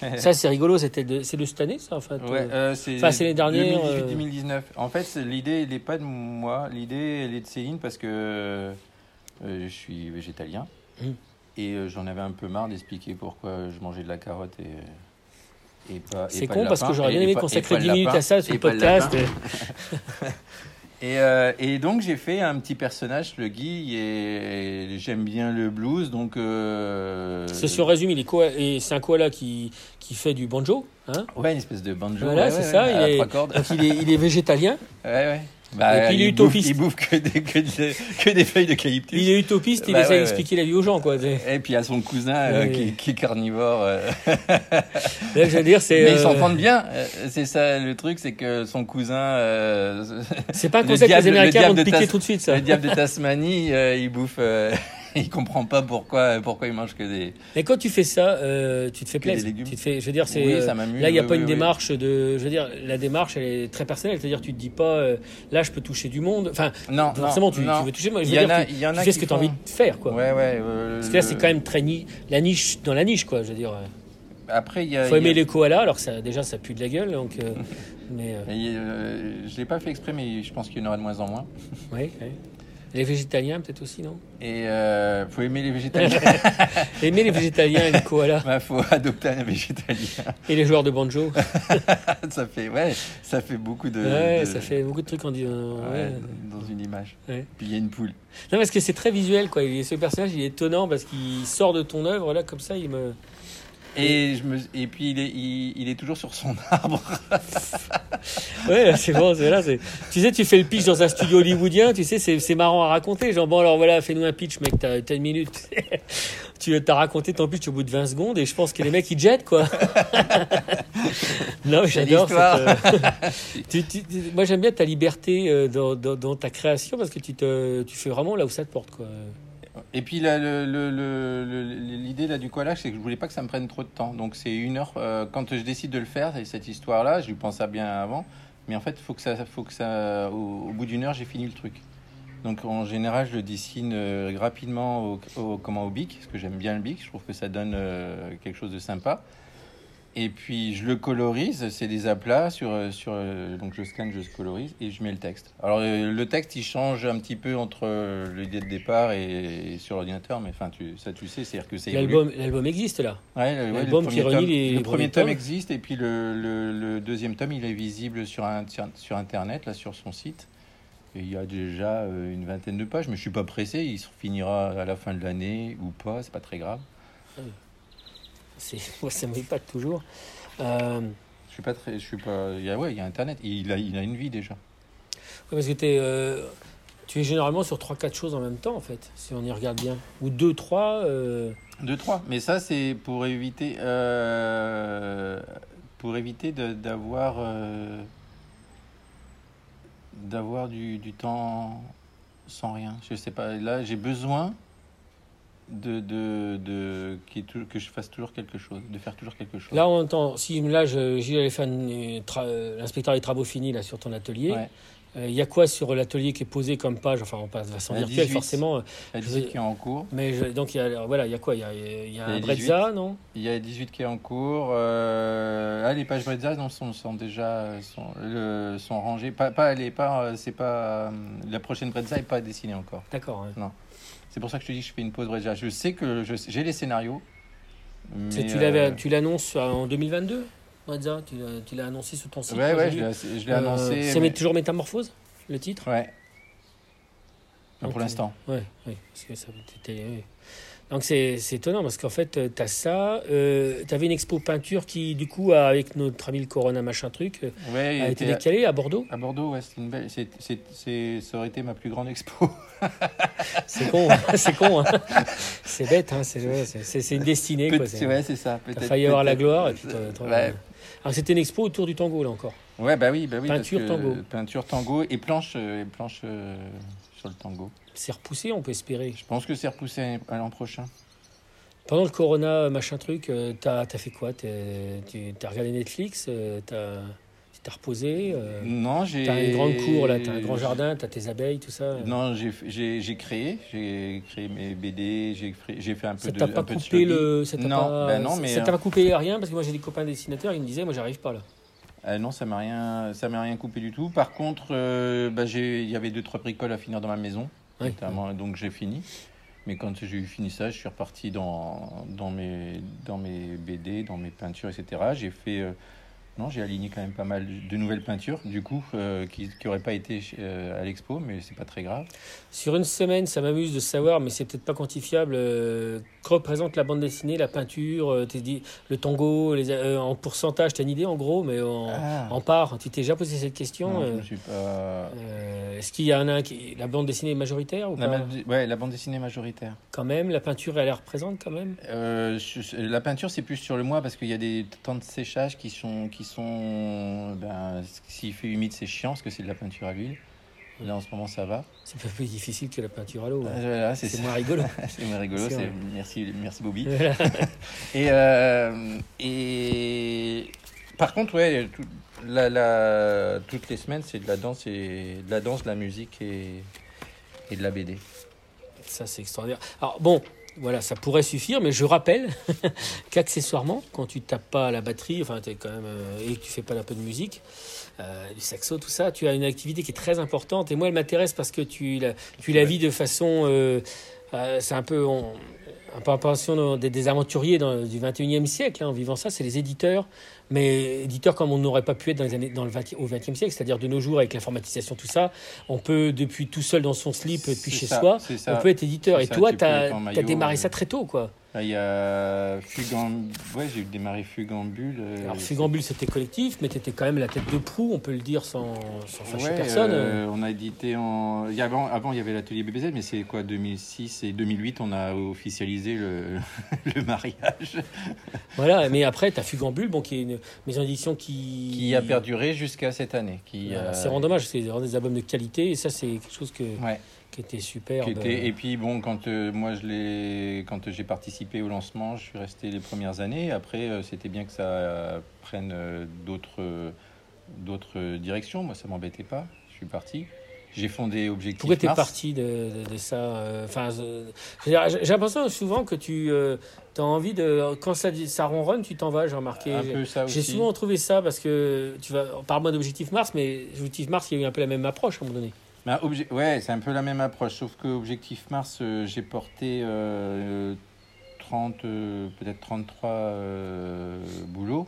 <laughs> Ça, c'est rigolo. C'était de, c'est de cette année, ça, en fait. Ouais, euh, c'est enfin, c'est l'année dernière, 2018-2019. En fait, l'idée, elle n'est pas de moi. L'idée, elle est de Céline parce que euh, je suis végétalien. Mm. Et j'en avais un peu marre d'expliquer pourquoi je mangeais de la carotte et, C'est con parce que j'aurais bien aimé consacrer pas de 10 minutes à ça sur le podcast. <laughs> Et, euh, et donc j'ai fait un petit personnage, le Guy, et j'aime bien le blues, donc... Euh, C'est il est koa- et c'est un koala qui, qui fait du banjo. Hein Ouais, une espèce de banjo. Voilà, ouais, c'est ouais, ça, ouais, il est-. Donc il est, il est végétalien. <laughs> Ouais, ouais. Bah, puis il est bouffe, utopiste. il bouffe que des, que des, que des feuilles d'eucalyptus. Il est utopiste, il Bah essaie ouais, d'expliquer la vie aux gens. Quoi. Là, Et puis il y a son cousin euh, Ouais, qui, ouais. qui est carnivore. euh. <laughs> je veux dire, c'est. Mais ils euh, s'entendent bien. euh, C'est ça le truc, c'est que son cousin, euh, C'est pas un <laughs> concept que les Américains vont te piquer Tas- tout de suite, ça. le diable de Tasmanie, euh, il bouffe, euh, <laughs> il comprend pas pourquoi, pourquoi il mange que des. Et quand tu fais ça, euh, tu te fais plaisir. légumes. Tu te fais, je veux dire, c'est Oui, euh, ça m'amuse, là il n'y a oui, pas oui, une oui. démarche de, je veux dire, la démarche elle est très personnelle. C'est-à-dire, tu te dis pas, euh, là je peux toucher du monde. Enfin, Non, forcément non, tu, non. tu veux toucher. Moi, je Il veux y en dire, a- tu, y en tu a fais ce que tu as font- envie de faire, quoi. Ouais, ouais. euh, Parce que là, c'est quand même très ni- la niche dans la niche, quoi. Je veux dire, Après, il y a. faut il y a- aimer les koalas. Alors ça, déjà, ça pue de la gueule, donc. <laughs> mais je l'ai pas fait exprès, mais je pense qu'il y en aura de moins en moins. ouais. Les végétaliens, peut-être aussi, non? Et euh, faut aimer les végétaliens. <laughs> Aimer les végétaliens et les koalas <laughs> bah, faut adopter un végétalien. et les joueurs de banjo. <laughs> ça fait, ouais, ça fait beaucoup de. ouais, de- ça fait beaucoup de trucs en disant. ouais, ouais. dans une image. Ouais. Puis il y a une poule. Non, parce que c'est très visuel, quoi. Ce personnage, il est étonnant parce qu'il sort de ton œuvre, là, comme ça, il me. Et, je me, et puis il est, il, il est toujours sur son <laughs> arbre. Ouais, c'est bon, c'est là, c'est. Tu sais, tu fais le pitch dans un studio hollywoodien, tu sais, c'est c'est marrant à raconter. Genre, bon, alors voilà, fais-nous un pitch, mec, t'as t'as une minute. <laughs> tu as raconté ton pitch au bout de 20 secondes et je pense que les mecs, ils te jettent, quoi. <laughs> non, mais j'adore cette, euh, tu- tu- tu- Moi, j'aime bien ta liberté euh, dans, dans, dans ta création parce que tu, te, tu fais vraiment là où ça te porte, quoi. Et puis l'idée du collage, c'est que je voulais pas que ça me prenne trop de temps. Donc c'est une heure. euh, quand je décide de le faire, cette histoire-là, je lui pensais bien avant. Mais en fait, faut que ça, faut que ça, au, au bout d'une heure, j'ai fini le truc. Donc en général, je le dessine euh, rapidement au, au- comment au bic, parce que j'aime bien le bic. Je trouve que ça donne euh, quelque chose de sympa. Et puis je le colorise, c'est des aplats sur euh, sur euh, donc je scanne, je colorise et je mets le texte. Alors euh, le texte il change un petit peu entre l'idée de départ et, et sur l'ordinateur, mais enfin tu ça tu sais, c'est-à-dire que c'est L'album l'album existe, là. Ouais, le, ouais, l'album qui tome, les le premier tome existe et puis le, le, le deuxième tome il est visible sur un sur, sur internet là sur son site. Et il y a déjà une vingtaine de pages, mais je suis pas pressé, il se finira à la fin de l'année ou pas, c'est pas très grave. Moi, ça m'épate toujours. Euh, Je suis pas très, je suis pas, il y a ouais, il y a internet, il a il a une vie déjà. Parce que euh, tu es généralement sur 3-4 choses en même temps, en fait, si on y regarde bien. Ou 2-3. Euh... Deux, trois. Mais ça, c'est pour éviter, euh, pour éviter d'avoir, euh, d'avoir du, du temps sans rien. Je sais pas. Là, j'ai besoin de, de, de que je fasse toujours quelque chose, de faire toujours quelque chose. Là, on entend. Si là, faire euh, l'inspecteur des travaux finis là, sur ton atelier, Ouais. il y a quoi sur l'atelier qui est posé comme page? Enfin, on passe de façon Il y a virtuelle, 18. forcément. Il y a 18 qui est en cours. Mais je- donc, il y a, voilà, il y a quoi? Il y a, il y a Il y a un 18. Brezza, non? Il y a 18 qui est en cours. Euh, ah, les pages Brezza non, sont, sont déjà sont, le- sont rangées. Pas, pas, est pas, euh, c'est pas, euh, la prochaine Brezza n'est pas dessinée encore. D'accord. hein. C'est pour ça que je te dis que je fais une pause Brezza. Je sais que j'ai les scénarios. Mais, tu euh, l'annonces en 2022 Brezza Tu l'as- tu l'as annoncé sur ton site Ouais, ouais, je l'ai Euh, annoncé. C'est mais- toujours Métamorphose, le titre? Ouais. Pour l'instant. Ouais, ouais, parce que ça. Donc c'est étonnant parce qu'en fait, tu as ça. Euh, tu avais une expo peinture qui, du coup, a- avec notre ami le Corona machin truc, euh, Ouais, a été décalée à Bordeaux. à Bordeaux. Ouais, c'est une belle. c'est- c'est- c'est- ça aurait été ma plus grande expo. <laughs> C'est con, hein, c'est con. hein. C'est bête, hein, c'est ouais, une destinée. Quoi, Peut- c'est- ouais, c'est ça. T'as peut-être- failli avoir la gloire. Et puis Ouais. Alors c'était une expo autour du tango, là encore. Ouais, bah oui, bah oui. parce Peinture que- tango. Peinture tango et planche, euh, et planche euh, sur le tango. C'est repoussé, on peut espérer. Je pense que c'est repoussé à l'an prochain. Pendant le Corona machin truc, euh, t'as as fait quoi? T'es- Tu as regardé Netflix euh, T'as reposé euh, Non, j'ai. T'as une grande cour, là, t'as un grand jardin, t'as tes abeilles, tout ça. Non, j'ai créé, j'ai créé mes BD, j'ai fait, un peu Ça de t'a un pas coupé shogi. le. Ça t'a Non, pas, ben non, mais, ça t'a pas coupé rien parce que moi j'ai des copains dessinateurs, ils me disaient moi j'arrive pas là. Euh, non, ça m'a rien, ça m'a rien coupé du tout. Par contre, euh, bah, il y avait deux trois bricoles à finir dans ma maison, Notamment, donc j'ai fini. Mais quand j'ai eu fini ça, je suis reparti dans, dans mes dans mes BD, dans mes peintures, etc. J'ai fait euh, non, j'ai aligné quand même pas mal de nouvelles peintures, du coup, euh, qui qui auraient pas été euh, à l'expo, mais c'est pas très grave. Sur une semaine, ça m'amuse de savoir, mais c'est peut-être pas quantifiable. Que représente la bande dessinée, la peinture, euh, t'es dit, le tango, les, euh, en pourcentage, t'as une idée en gros, mais en, Ah. en part. Tu t'es déjà posé cette question euh, euh, Est-ce qu'il y en a un qui. La bande dessinée est majoritaire ou La, pas bande- ouais, la bande dessinée majoritaire. Quand même, la peinture, elle la représente quand même? La peinture, c'est plus sur le mois parce qu'il y a des temps de séchage qui sont, qui sont, ben, s'il fait humide, c'est chiant parce que c'est de la peinture à l'huile. Là, en ce moment, ça va. C'est pas plus difficile que la peinture à l'eau. hein. Euh, voilà, c'est <laughs> moins rigolo. c'est moins rigolo. Merci, merci Bobby. Voilà. <laughs> Et, euh, et par contre, ouais, tout- la, la- toutes les semaines, c'est de la danse et de la danse, de la musique et, et de la BD. Ça, c'est extraordinaire. Alors, bon, voilà, ça pourrait suffire, mais je rappelle <laughs> qu'accessoirement, quand tu tapes pas à la batterie, enfin, es quand même, euh, et que tu fais pas un peu de musique, euh, du saxo, tout ça, tu as une activité qui est très importante. Et moi, elle m'intéresse parce que tu la, tu la vis de façon. euh, euh, c'est un peu. On, un peu impression des, des aventuriers dans- du 21e siècle, hein, en vivant ça, c'est les éditeurs, mais éditeurs comme on n'aurait pas pu être dans les années, dans le 20 au 20e siècle, c'est-à-dire de nos jours avec l'informatisation, tout ça, on peut, depuis tout seul dans son slip, depuis chez ça, soi, on peut être éditeur. Et ça, toi, tu as, démarré euh. ça très tôt, quoi. Là, il y a Fugambule. Ouais, j'ai démarré Fugambule. euh, Alors, Fugambule, c'était collectif, mais tu étais quand même la tête de proue, on peut le dire sans, sans fâcher Ouais, personne. euh, on a édité en. Avant, avant, il y avait l'atelier BBZ, mais c'est quoi 2006 et 2008, on a officialisé le, <laughs> le mariage Voilà, mais après, tu as Fugambule, bon, qui est une maison d'édition qui. qui a perduré jusqu'à cette année. Qui, Voilà, euh, C'est vraiment dommage, parce que c'est vraiment des albums de qualité, et ça, c'est quelque chose que, Ouais. Qui était super. qui était- Et puis bon, quand euh, moi je l'ai, quand j'ai participé au lancement, je suis resté les premières années. Après, euh, c'était bien que ça euh, prenne d'autres, d'autres directions. Moi, ça m'embêtait pas. Je suis parti. J'ai fondé Objectif Pourquoi tu es Mars. parti de, de- de ça Enfin, j'ai l'impression souvent que tu as envie de. Quand ça, ça ronronne, tu t'en vas, j'ai remarqué. J'ai souvent trouvé ça parce que tu vas. Parle-moi d'Objectif Mars, mais Objectif Mars, il y a eu un peu la même approche à un moment donné. Obje- ouais, c'est un peu la même approche, sauf que Objectif Mars, euh, j'ai porté euh, 30, euh, peut-être 33 euh, boulots.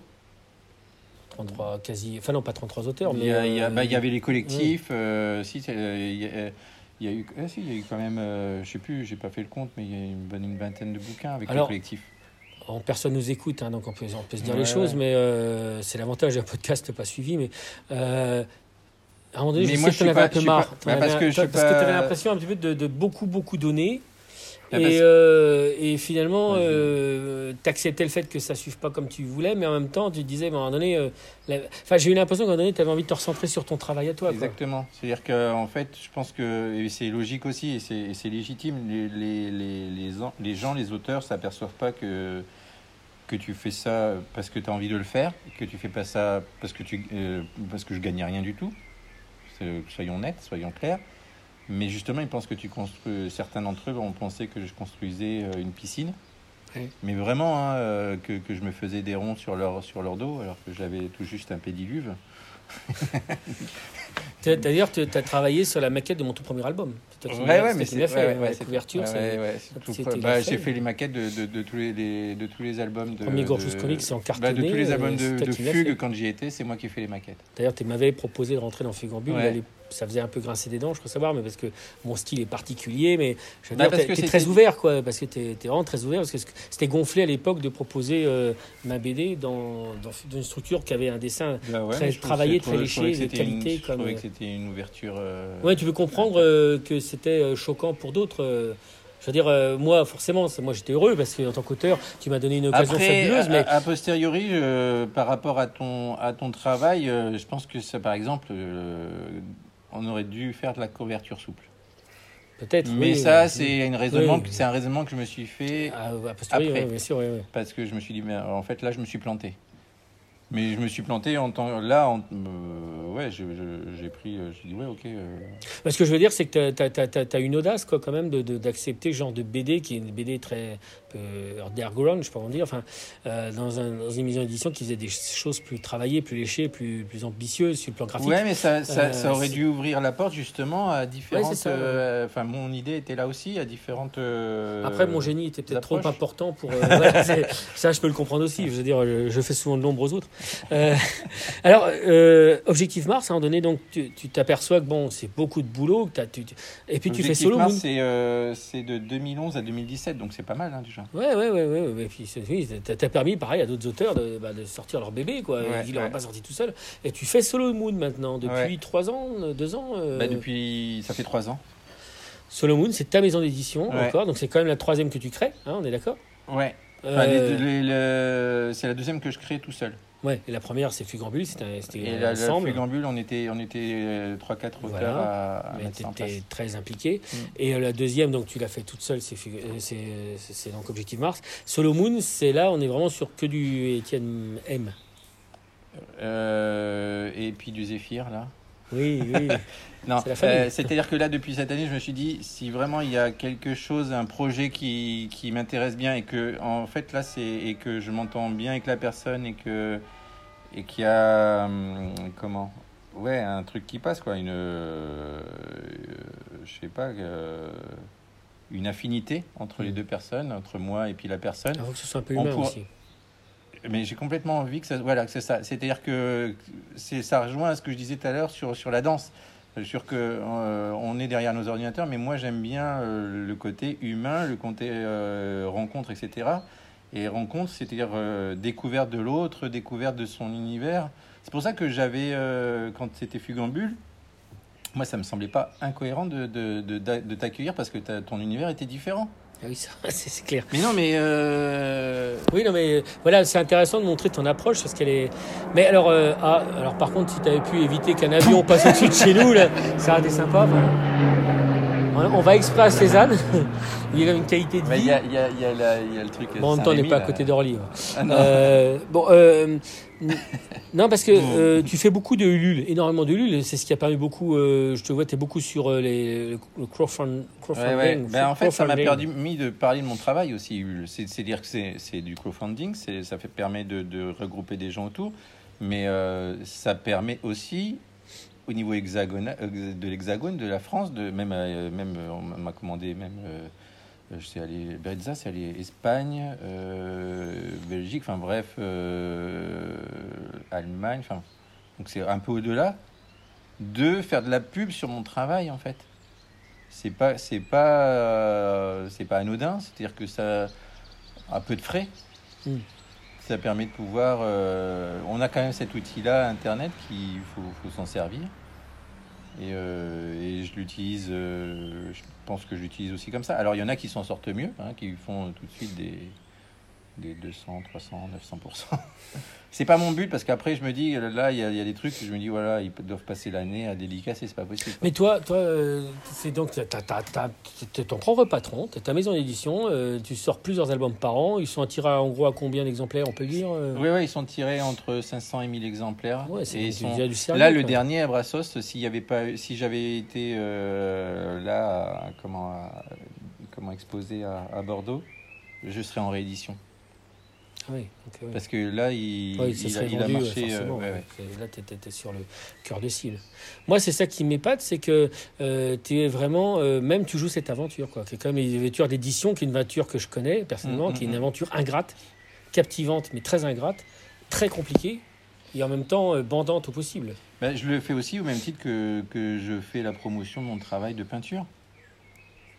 33 quasi. Enfin, non, pas 33 auteurs, mais. il, y a- il y a- euh, bah, il y avait les collectifs, euh, si, euh, il y a, il y a eu, ah, si, il y a eu quand même, euh, je sais plus, j'ai pas fait le compte, mais il y a une bonne une vingtaine de bouquins avec Alors, les collectifs. Bon, personne nous écoute, hein, donc on peut, on peut se dire Ouais, les choses, mais euh, c'est l'avantage d'un podcast pas suivi. Mais euh, à un moment donné, Mais je moi, sais je que tu avais un peu marre. pas- bah, parce que tu avais l'impression un petit peu de, de beaucoup, beaucoup donner. Bah, et, parce- euh, et finalement, Vas-y. euh, t'acceptais le fait que ça ne suive pas comme tu voulais, mais en même temps, tu te disais, à un moment donné, euh, la- enfin, j'ai eu l'impression qu'à un moment donné, tu avais envie de te recentrer sur ton travail à toi. Exactement. C'est-à-dire que en fait, je pense que c'est logique aussi et c'est légitime. Les, les, les, les, en- les gens, les auteurs, s'aperçoivent pas que que tu fais ça parce que tu as envie de le faire, que tu fais pas ça parce que tu parce que je gagnais rien du tout. Soyons nets, soyons clairs. Mais justement, ils pensent que tu construis. Certains d'entre eux ont pensé que je construisais euh, une piscine. Mais vraiment, hein, euh, que, que je me faisais des ronds sur leur, sur leur dos alors que j'avais tout juste un pédiluve. <laughs> D'ailleurs, tu as travaillé sur la maquette de mon tout premier album. C'est toi qui Ouais, ouais, mais c'est- fait. ouais, ouais, ouais, la c'est- couverture, ouais, c'est- ouais, ouais, c'est c'est- tout c'était pro- la bah, j'ai fait les maquettes de, tous les, les- de tous les albums de Premier Gorgeous Comics, c'est en bah, cartonné, de tous les albums de, Fugue quand j'y étais c'est moi qui ai fait les maquettes D'ailleurs, tu m'avais proposé de rentrer dans Fugambule. Ça faisait un peu grincer des dents, je crois savoir, mais parce que mon style est particulier. Mais je veux Bah, dire, t'es très ouvert, quoi. Parce que t'es es vraiment très ouvert. Parce que c'était gonflé à l'époque de proposer euh, ma BD dans, dans, dans une structure qui avait un dessin. Bah ouais, Très travaillé, très léché, de une- qualité, je comme- trouvais que c'était une ouverture euh, Ouais, tu peux comprendre euh, que c'était euh, choquant pour d'autres. je veux dire, euh, moi, forcément, moi j'étais heureux parce que en tant qu'auteur, tu m'as donné une occasion Après, fabuleuse. a, Mais a posteriori, euh, par rapport à ton, à ton travail, euh, je pense que ça, par exemple, on aurait dû faire de la couverture souple. peut-être. Mais oui, ça, c'est un raisonnement, Oui. que- c'est un raisonnement que je me suis fait Ah, après. bien sûr, parce que je me suis dit, mais en fait, là, je me suis planté. Mais je me suis planté en temps. Là, en- euh, ouais, je- je- j'ai pris. euh, J'ai dit, ouais, ok. euh, Mais ce que je veux dire, c'est que tu as, une audace, quoi, quand même, d'accepter de, d'accepter ce genre de BD, qui est une BD très euh, underground, je peux en dire, enfin, euh, dans, un, dans une maison d'édition qui faisait des choses plus travaillées, plus léchées, plus, plus ambitieuses sur le plan graphique. Ouais, mais ça, ça, Euh, ça aurait dû ouvrir la porte justement à différentes. ouais. euh, Enfin, mon idée était là aussi à différentes. Après, mon génie était peut-être trop important pour. voilà, ça, je peux le comprendre aussi. Je veux dire, je, je fais souvent de l'ombre aux autres. Alors, Objectif Mars, à un moment donné, donc, tu t'aperçois que bon, c'est beaucoup de boulot. que tu- et puis, tu fais Objectif solo. Mars, c'est euh, c'est de 2011 à 2017, donc c'est pas mal hein, déjà. Ouais, ouais, ouais, ouais, ouais. Et puis, oui, t'as permis, pareil, à d'autres auteurs de, bah, de sortir leur bébé, quoi. Ouais, Ils l'auraient ouais. pas sorti tout seul. Et tu fais Solo Moon maintenant, depuis Ouais. trois ans, deux ans. euh, Bah, depuis, ça fait trois ans. Solo Moon, c'est ta maison d'édition, Ouais. encore. Donc, c'est quand même la troisième que tu crées, hein, on est d'accord? Ouais. Enfin, Euh, c'est la deuxième que je crée tout seul. Ouais, et la première, c'est Fugambule, c'était c'était Et ensemble. Fugambule, on était, on était 3-4 auteurs Voilà. à, à Mais mettre en place. très impliqué. Mm. Et euh, la deuxième, donc tu l'as fait toute seule, c'est euh, donc Objectif Mars. Solo Moon, c'est là, on est vraiment sur que du Étienne M. Euh, et puis du Zéphyr, là. Oui, oui. <laughs> Non, euh, c'est-à-dire que là, depuis cette année, je me suis dit, si vraiment il y a quelque chose, un projet qui, qui m'intéresse bien et que, en fait, là, c'est et que je m'entends bien avec la personne et que et qu'il y a hum, comment, ouais, un truc qui passe, quoi, une, euh, je sais pas, euh, une affinité entre les Mm. deux personnes, entre moi et puis la personne. Il faut que ce soit un peu humain pourra- aussi. Mais j'ai complètement envie que ça, voilà, c'est ça. C'est-à-dire que c'est, ça rejoint à ce que je disais tout à l'heure sur, sur la danse. Sur que euh, on est derrière nos ordinateurs, mais moi j'aime bien euh, le côté humain, le côté euh, rencontre, etc. Et rencontre, c'est-à-dire euh, découverte de l'autre, découverte de son univers. C'est pour ça que j'avais, euh, quand c'était Fugambule, moi ça me semblait pas incohérent de, de, de, de t'accueillir parce que ton univers était différent. Ah oui, ça, <laughs> c'est clair. Mais non, mais euh, Oui, non, mais voilà, c'est intéressant de montrer ton approche parce qu'elle est. Mais alors, euh, ah, alors par contre, si tu avais pu éviter qu'un avion passe au-dessus de chez nous, là, ça aurait été sympa. Enfin, on- on va exprès à Cézanne. Il y a une qualité de il vie. y a, il y, a, il y, a la- il y a le truc. Bon, en même temps, on n'est pas à côté d'Orly. ouais. <laughs> Ah, non. Euh, bon, euh, <laughs> non, parce que Bon. euh, tu fais beaucoup de Ulule, énormément de Ulule. C'est ce qui a permis beaucoup. je te vois, tu es beaucoup sur les, le crowdfund- Ouais, ouais. crowdfunding. Ben, en fait, ça m'a crowdfunding. permis de parler de mon travail aussi. C'est c'est dire que c'est du crowdfunding, ça fait, permet de, de regrouper des gens autour, mais ça permet aussi, au niveau hexagonal, euh, de l'hexagone, de la France, de même, euh, même euh, on m'a commandé même. je sais aller, Brezza, c'est aller Espagne, Belgique, enfin bref, Allemagne, enfin. Donc c'est un peu au-delà de faire de la pub sur mon travail en fait c'est pas c'est pas euh, c'est pas anodin c'est à dire que ça a peu de frais Mm. ça permet de pouvoir euh, on a quand même cet outil là internet qui faut, faut s'en servir et, euh, et je l'utilise euh, je pense que je l'utilise aussi comme ça. Alors il y en a qui s'en sortent mieux hein, qui font tout de suite des des 200 300 900 c'est pas mon but parce qu'après je me dis là il y, y a des trucs je me dis voilà ils doivent passer l'année à dédicacer c'est pas possible Mais toi, toi, euh, c'est donc t'es ton propre patron, t'as ta maison d'édition, euh, tu sors plusieurs albums par an. Ils sont tirés en gros à combien d'exemplaires, on peut dire euh? Oui, oui, ils sont tirés entre 500 et 1000 exemplaires. Ouais, c'est sont- du sérieux. Là, le quoi. dernier à Brassos, s'il y avait pas, si j'avais été euh, là, comment, comment exposé à, à Bordeaux, je serais en réédition. Ah oui, donc, ouais. Parce que là, il, ça il, a, il vendu, euh, marché. euh, ouais, ouais. C'est- Là, tu étais sur le cœur de cible. Moi, c'est ça qui m'épate, c'est que tu es vraiment, euh, même tu joues cette aventure, quoi. qui est quand même une aventure d'édition, qui est une aventure que je connais personnellement, Mm, qui est mm, une mm. aventure ingrate, captivante, mais très ingrate, très compliquée, et en même temps euh, bandante au possible. Ben, je le fais aussi au même titre que, que je fais la promotion de mon travail de peinture.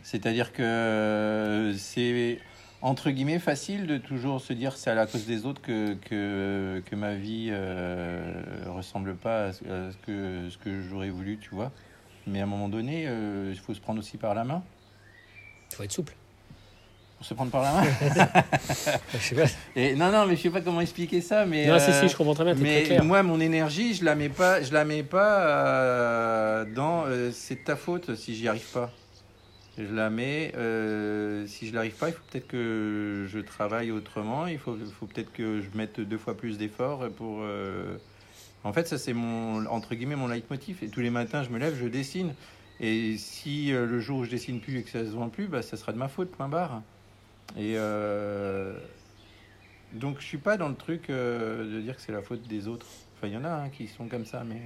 C'est-à-dire que c'est entre guillemets facile de toujours se dire c'est à la cause des autres que, que, que ma vie euh, ressemble pas à ce, que, ce que j'aurais voulu, tu vois. Mais à un moment donné, euh, il faut se prendre aussi par la main. Il faut être souple. Pour se prendre par la main. <laughs> <laughs> Je sais pas. Et non, non, mais je sais pas comment expliquer ça. Mais, non, si, euh, si, je comprends très bien, très mais clair. moi, mon énergie, je la mets pas, je la mets pas euh, dans c'est de ta faute si j'y arrive pas. Je la mets euh, si je n'arrive pas, il faut peut-être que je travaille autrement. Il faut, peut-être que je mette deux fois plus d'efforts pour. euh, En fait, ça c'est mon entre guillemets mon leitmotiv. Et tous les matins, je me lève, je dessine. Et si euh, le jour où je dessine plus et que ça se vend plus, bah, ça sera de ma faute, point barre. Et donc je suis pas dans le truc de dire que c'est la faute des autres. Enfin, il y en a hein, qui sont comme ça, mais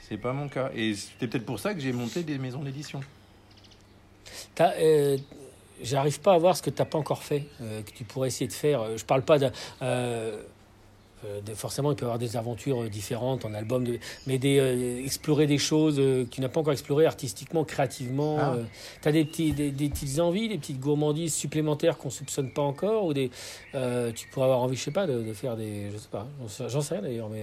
c'est pas mon cas. Et c'était peut-être pour ça que j'ai monté des maisons d'édition. Euh, J'arrive pas à voir ce que tu n'as pas encore fait, euh, que tu pourrais essayer de faire. Je parle pas de, euh, forcément, il peut y avoir des aventures différentes en album, de, mais des, euh, explorer des choses euh, que tu n'as pas encore explorées artistiquement, créativement. Ah. tu as des, petits, des, des petites envies, des petites gourmandises supplémentaires qu'on soupçonne pas encore, ou des, tu pourrais avoir envie, je sais pas, de, de faire des, je sais pas, j'en sais- rien d'ailleurs, mais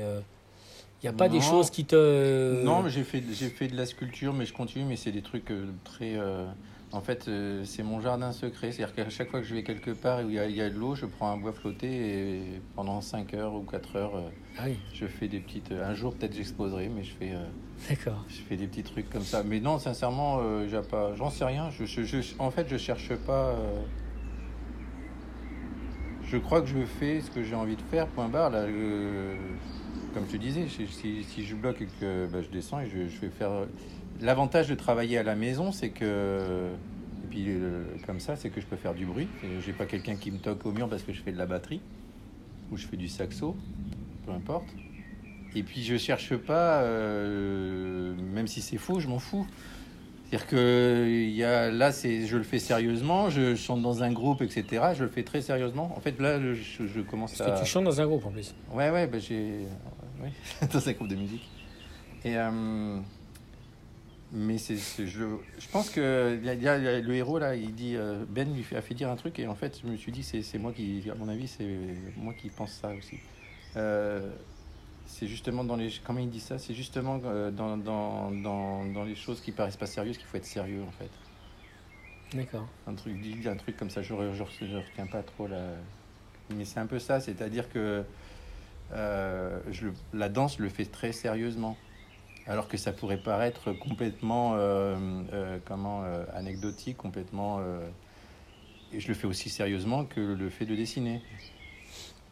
il n'y a pas des choses qui te, Non, mais j'ai fait, j'ai fait de la sculpture, mais je continue, mais c'est des trucs très. Euh, En fait, euh, c'est mon jardin secret. C'est-à-dire qu'à chaque fois que je vais quelque part où il y a, il y a de l'eau, je prends un bois flotté et pendant 5 heures ou 4 heures, euh, Ah oui, je fais des petites. Un jour, peut-être j'exposerai, mais je fais, euh, d'accord. je fais des petits trucs comme ça. Mais non, sincèrement, euh, j'ai pas, j'en sais rien. Je, je- je- en fait, je cherche pas. euh, je crois que je fais ce que j'ai envie de faire, point barre. Là, comme je te disais, si je bloque et que bah, je descends et je, je vais faire. L'avantage de travailler à la maison, c'est que. Et puis, euh, comme ça, c'est que je peux faire du bruit. J'ai pas quelqu'un qui me toque au mur parce que je fais de la batterie ou je fais du saxo, peu importe. Et puis, je cherche pas, euh, même si c'est faux, je m'en fous. C'est-à-dire que y a, là, c'est, je le fais sérieusement, je chante dans un groupe, etc. Je le fais très sérieusement. En fait, là, je, je commence Parce à. que tu chantes dans un groupe en plus. Ouais, ouais, bah, j'ai. Oui, <laughs> dans un groupe de musique. Et. euh, Mais c'est, c'est- je, je pense que y a, y a le héros là, il dit euh, Ben lui a fait dire un truc et en fait je me suis dit c'est, c'est moi qui, à mon avis c'est moi qui pense ça aussi. Euh, c'est justement dans les comment il dit ça, c'est justement euh, dans, dans, dans, dans les choses qui paraissent pas sérieuses qu'il faut être sérieux en fait. D'accord. Un truc, dit un truc comme ça, je, je, re- je retiens pas trop la. Mais c'est un peu ça, c'est-à-dire que euh, je, la danse je le fait très sérieusement. Alors que ça pourrait paraître complètement euh, euh, comment, euh, anecdotique, complètement. et je le fais aussi sérieusement que le fait de dessiner.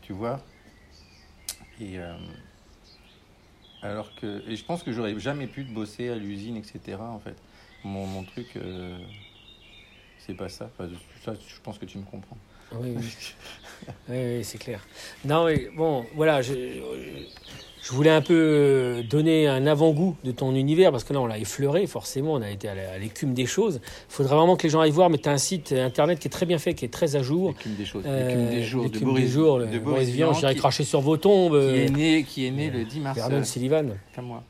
Tu vois? Et. alors que. Et je pense que j'aurais jamais pu bosser à l'usine, etc. En fait. Mon, mon truc. c'est pas ça. Enfin, ça, je pense que tu me comprends. Oui, oui. <laughs> Oui, oui, c'est clair. Non, mais bon, voilà, je, je voulais un peu euh, donner un avant-goût de ton univers, parce que là, on l'a effleuré, forcément, on a été à l'écume des choses. Il faudrait vraiment que les gens aillent voir, mais tu as un site internet qui est très bien fait, qui est très à jour. L'écume des choses. Euh, L'écume des jours de Boris, des jours, de le- Boris Boris Vian, qui, cracher sur vos tombes. qui euh, est né, qui est né le 10 mars. Euh, Sullivan. Comme moi.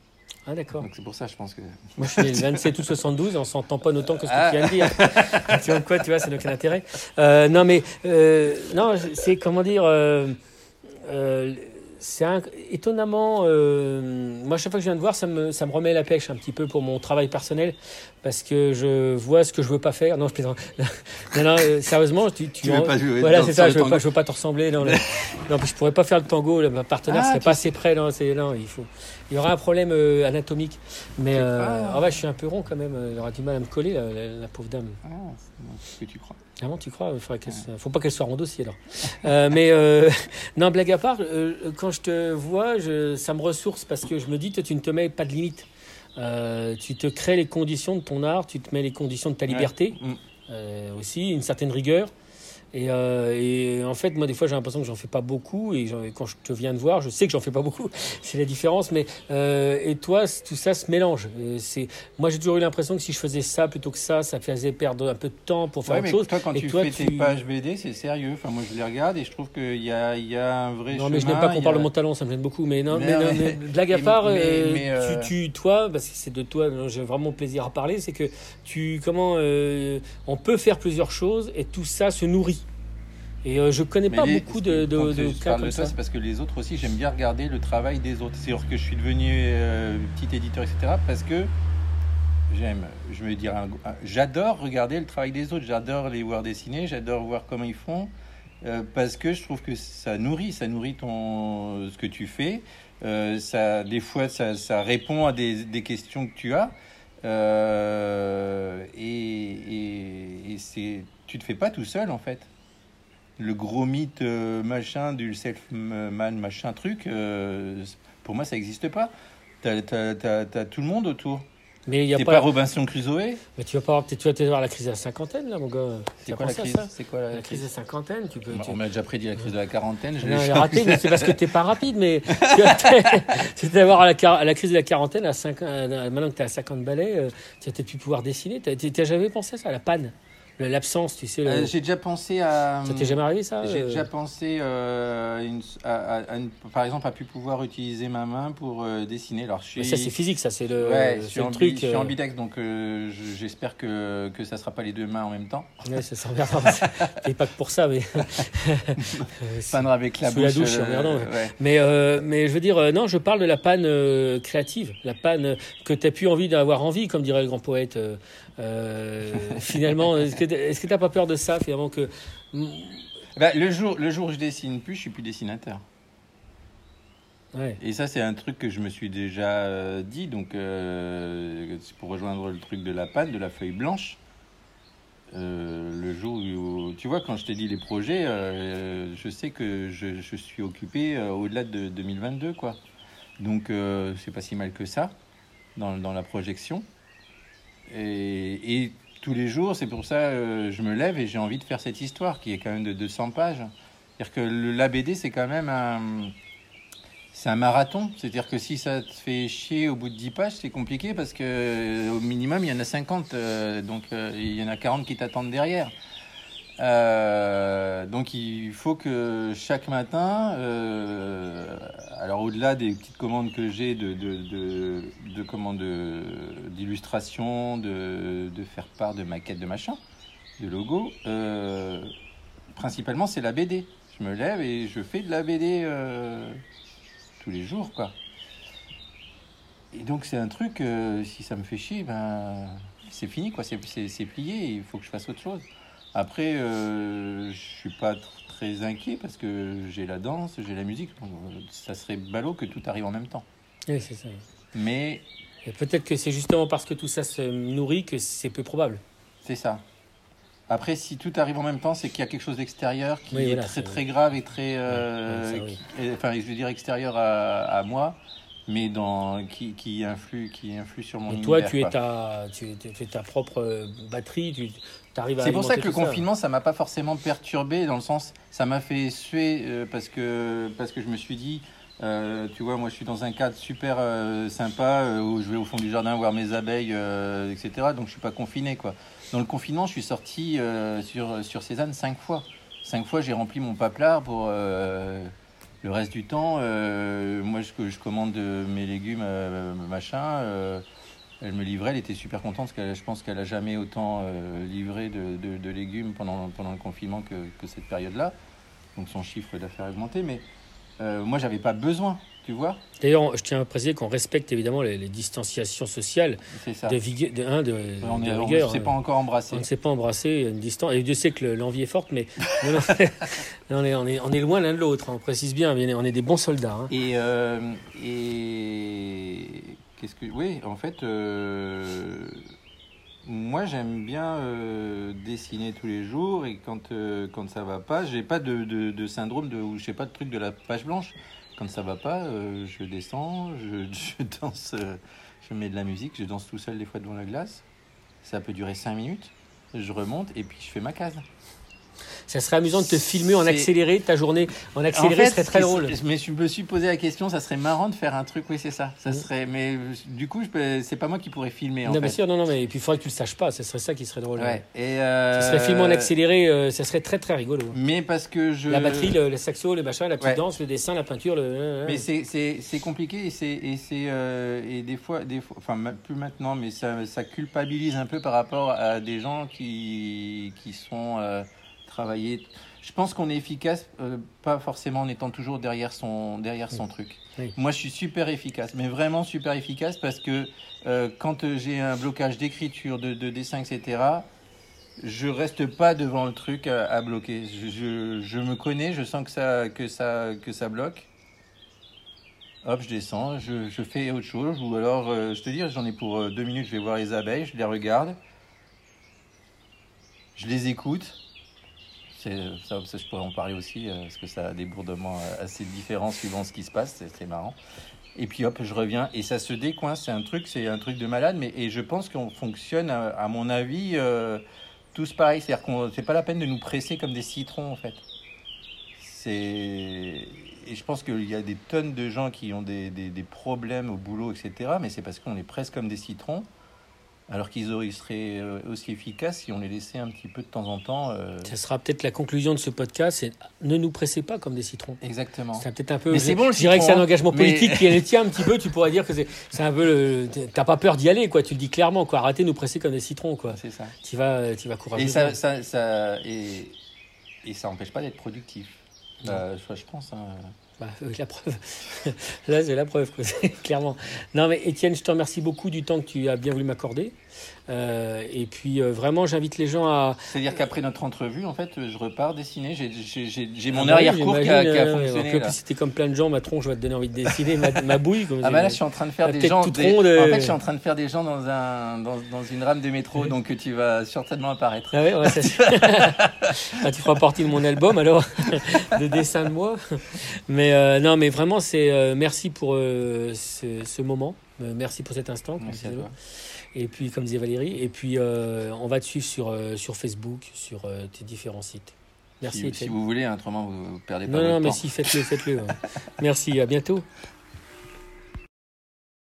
Ah, d'accord. Donc c'est pour ça, je pense que. Moi, je suis né le 27 août 72 et on s'entend pas autant que ce que Ah. tu viens de dire. <laughs> tu vois quoi, tu vois, ça n'a aucun intérêt. Euh, non, mais euh, non, c'est comment dire. Euh, euh, c'est un- étonnamment. euh, moi, chaque fois que je viens de voir, ça me, ça me remet la pêche un petit peu pour mon travail personnel parce que je vois ce que je veux pas faire. Non, je plaisante. <laughs> Non, non, euh, sérieusement, tu, tu, Tu veux pas jouer Voilà, dans- c'est ça. le Je veux, pas, je veux pas te ressembler. <laughs> Non, non, non, je pourrais pas faire le tango. là, ma partenaire Ah, serait pas assez près. Non, c'est non, il faut. Il y aura un problème euh, anatomique. Mais euh, ah ouais, je suis un peu rond quand même. Elle aura du mal à me coller, la, la- la pauvre dame. Ah, c'est ce que tu crois? Vraiment, tu crois faudrait se- faut pas qu'elle soit ronde aussi alors. Euh, mais euh, <laughs> non, blague à part, euh, quand je te vois, je, ça me ressource parce que je me dis, toi, tu ne te mets pas de limite. Euh, tu te crées les conditions de ton art, tu te mets les conditions de ta liberté Mm. euh, aussi, une certaine rigueur. Et, euh, et en fait, moi, des fois, j'ai l'impression que j'en fais pas beaucoup. Et quand je te viens de voir, je sais que j'en fais pas beaucoup. <laughs> C'est la différence. Mais euh, et toi, tout ça se mélange. Euh, C'est moi, j'ai toujours eu l'impression que si je faisais ça plutôt que ça, ça faisait perdre un peu de temps pour faire Ouais, autre mais chose. toi, quand Et tu toi, fais tu- tes pages BD, c'est sérieux. Enfin, moi, je les regarde et je trouve qu'il y a, il y a un vrai Non, mais je n'aime pas qu'on parle a- de mon talent, ça me gêne beaucoup. Mais non, Mais mais, non, non, mais- mais blague à part, euh, euh, tu, tu, toi, parce que c'est de toi, dont j'ai vraiment plaisir à parler, c'est que tu, comment, euh, on peut faire plusieurs choses et tout ça se nourrit. Et euh, je connais Mais pas les- beaucoup de, de, quand de je cas parle comme de ça. ça, c'est parce que les autres aussi, j'aime bien regarder le travail des autres. C'est-à-dire que je suis devenu euh, petit éditeur, etc. Parce que j'aime, je me dire, j'adore regarder le travail des autres. J'adore les voir dessiner, j'adore voir comment ils font. euh, parce que je trouve que ça nourrit, ça nourrit ton, ce que tu fais. Euh, ça, des fois, ça, ça répond à des, des questions que tu as. Et et, et c'est, tu te fais pas tout seul en fait le gros mythe euh, machin du self-man machin truc, euh, pour moi ça n'existe pas. T'as, t'as tout le monde autour. Mais il y a T'es pas. pas, Robinson Crusoe? Mais tu vas pas avoir, tu vas peut-être avoir la crise de la cinquantaine là, mon gars. C'est as quoi la à crise? C'est quoi la, La crise de la cinquantaine, tu peux. tu- On m'a déjà prédit la crise de la quarantaine. Je Non, l'ai ratée, mais c'est parce que t'es pas rapide, mais c'est d'avoir à la, à la crise de la quarantaine, à 5, maintenant que tu as 50 balais, euh, tu vas peut-être plus pouvoir dessiner. T'as jamais pensé à ça, à la panne? L'absence, tu sais. le- Euh, j'ai déjà pensé à. Ça t'est jamais arrivé ça J'ai euh déjà pensé, euh, une- à, à- à une- par exemple, à pu pouvoir utiliser ma main pour euh, dessiner. Alors, je suis, Mais Ça c'est physique, ça c'est le, ouais, je suis, le ambi- truc. je suis ambidex, donc je- j'espère que que ça sera pas les deux mains en même temps. Ouais, ça s'emmerdera. Et <laughs> pas que pour ça, mais. <laughs> Peindre avec la Sous bouche. la douche, ouais. Mais, mais je veux dire, non, je parle de la panne créative, la panne que tu as pu envie d'avoir envie, comme dirait le grand poète. Euh, finalement, est-ce que que t'as pas peur de ça, finalement que Bah, le jour, le jour où je dessine plus, je suis plus dessinateur. ouais, Et ça, c'est un truc que je me suis déjà euh, dit. Donc, euh, pour rejoindre le truc de la panne, de la feuille blanche. Euh, le jour où, tu vois, quand je t'ai dit les projets, je sais que je, je suis occupé au-delà de 2022, quoi. Donc, c'est pas si mal que ça dans, dans la projection. Et, tous les jours, c'est pour ça euh, je me lève et j'ai envie de faire cette histoire qui est quand même de 200 pages. C'est-à-dire que le, la BD, c'est quand même un, c'est un marathon. C'est-à-dire que si ça te fait chier au bout de 10 pages, c'est compliqué parce que euh, au minimum, il y en a 50. euh, donc, euh, il y en a 40 qui t'attendent derrière. Euh, donc, il faut que chaque matin, euh, alors au-delà des petites commandes que j'ai de, de, de, de commandes de- d'illustration, de, faire part de maquettes de machin, de logos, euh, principalement, c'est la BD. Je me lève et je fais de la BD tous les jours, quoi. Et donc c'est un truc, si ça me fait chier, ben c'est fini, quoi. C'est plié. Il faut que je fasse autre chose. Après, euh, je suis pas tr- très inquiet parce que j'ai la danse, j'ai la musique. Euh, ça serait ballot que tout arrive en même temps. ouais, c'est ça. Mais peut-être que c'est justement parce que tout ça se nourrit que c'est peu probable. c'est ça. Après, si tout arrive en même temps, c'est qu'il y a quelque chose d'extérieur qui Oui, est très très grave et très, euh, Ouais, ouais, ça, oui. qui- et- enfin, je veux dire extérieur à, à moi, mais dans qui, qui influe qui influe sur mon Et toi, univers, tu es ta, tu, tu fais ta propre euh, batterie, tu. C'est pour ça que le confinement, ça m'a pas forcément perturbé dans le sens, ça m'a fait suer euh, parce que parce que je me suis dit, euh, tu vois, moi je suis dans un cadre super euh, sympa où je vais au fond du jardin voir mes abeilles, etc. Donc je suis pas confiné quoi. Dans le confinement, je suis sorti sur sur Cézanne cinq fois. Cinq fois, j'ai rempli mon paplard pour le reste du temps. euh, moi, je, commande mes légumes, euh, machin. euh, elle me livrait, elle était super contente parce que je pense qu'elle a jamais autant euh, livré de, de- de légumes pendant, pendant le confinement que, que cette période-là. Donc son chiffre d'affaires a augmenté, mais euh, moi j'avais pas besoin, tu vois, D'ailleurs, je tiens à préciser qu'on respecte évidemment les, les distanciations sociales c'est ça. de, vigue- de, hein, de, on ne s'est pas encore embrassé. On ne s'est pas embrassé, une distance. Et Dieu sait que le- l'envie est forte, mais <laughs> non, non, on, est, on, est, on est loin l'un de l'autre. hein. On précise bien, on est des bons soldats. hein. Et, euh, et qu'est-ce que oui, en fait, euh, moi j'aime bien euh, dessiner tous les jours et quand quand ça va pas, j'ai pas de, de, de syndrome de ou je sais pas de truc de la page blanche. Quand ça va pas, euh, je descends, <laughs> je, danse, euh, je mets de la musique, je danse tout seul des fois devant la glace. Ça peut durer cinq minutes. Je remonte et puis je fais ma case. Ça serait amusant de te filmer en accéléré, ta journée en accéléré En fait, serait très drôle. Mais je me suis posé la question, ça serait marrant de faire un truc, oui c'est ça. Ça Mm. serait, mais du coup, c'est pas moi qui pourrais filmer en Non, fait. bien sûr, non, non, mais et puis il faudrait que tu le saches pas, ce serait ça qui serait drôle. Ouais. Et euh, Ça serait filmé en accéléré, euh, ça serait très très rigolo. Mais parce que je. La batterie, le, le saxo, le machin, la petite Ouais. danse, le dessin, la peinture, le. Mais c'est compliqué et c'est et c'est euh, et des fois des fois enfin plus maintenant mais ça ça culpabilise un peu par rapport à des gens qui qui sont travaillés. Je pense qu'on est efficace euh, pas forcément en étant toujours derrière son derrière son truc. Oui. Moi je suis super efficace mais vraiment super efficace parce que euh, quand euh, j'ai un blocage d'écriture de, de dessin etc. Je reste pas devant le truc à, à bloquer. Je, je, je me connais, je sens que ça que ça que ça bloque. Hop, je descends, je, je fais autre chose. Ou alors, euh, je te dis, j'en ai pour deux minutes, je vais voir les abeilles, je les regarde. Je les écoute. Ça, je pourrais en parler aussi, euh, parce que ça a des bourdements euh, assez différents suivant ce qui se passe, c'est, marrant. Et puis hop, je reviens, et ça se décoince, c'est un truc, c'est un truc de malade, mais et je pense qu'on fonctionne, à, mon avis, euh, tous pareil. C'est-à-dire qu'on c'est pas la peine de nous presser comme des citrons, en fait. C'est et je pense qu'il y a des tonnes de gens qui ont des, des, des problèmes au boulot, etc. Mais c'est parce qu'on est presque comme des citrons. Alors qu'ils auraient- seraient euh, aussi efficaces si on les laissait un petit peu de temps en temps. euh, Ça sera peut-être la conclusion de ce podcast, c'est ne nous pressez pas comme des citrons. Exactement. C'est peut-être un peu. Mais c'est bon, le Je dirais que c'est un hein. engagement Mais- politique qui <laughs> est le tien un petit peu. Tu pourrais dire que c'est c'est un peu. le- T'as pas peur d'y aller, quoi. Tu le dis clairement, quoi. Arrêtez de nous presser comme des citrons, quoi. C'est ça. Tu vas, tu vas Et ça, ça, ça, et, et ça empêche pas d'être productif. Bah, je, pense. hein. Bah, euh, la preuve. <laughs> Là, c'est la preuve, quoi. <laughs> Clairement. Non, mais Étienne, je te remercie beaucoup du temps que tu as bien voulu m'accorder. Euh, et puis, euh, vraiment, j'invite les gens à. C'est-à-dire qu'après notre entrevue, en fait, je repars dessiner. J'ai- j'ai mon Ah bah arrière-cours qui a, qui a euh, fonctionné. C'était comme plein de gens, ma tronche va te donner envie de dessiner ma, ma bouille. Comme Ah bah là, je suis en train de faire des gens. des- ronde. En fait, je suis en train de faire des gens dans un dans, dans une rame de métro, donc tu vas certainement apparaître. Ah ouais, ouais, ça- <laughs> Ah, tu feras partie de mon album alors <laughs> de dessin de moi. Mais euh, non, mais vraiment, c'est merci pour ce, ce moment. Merci pour cet instant. Merci à toi. Et puis, comme disait Valérie, et puis euh, on va te suivre sur, euh, sur Facebook, sur euh, tes différents sites. Merci Si, si vous voulez, hein, autrement vous, vous perdez pas Non, votre non, mais temps. si, faites-le, faites-le. <laughs> Merci, à bientôt.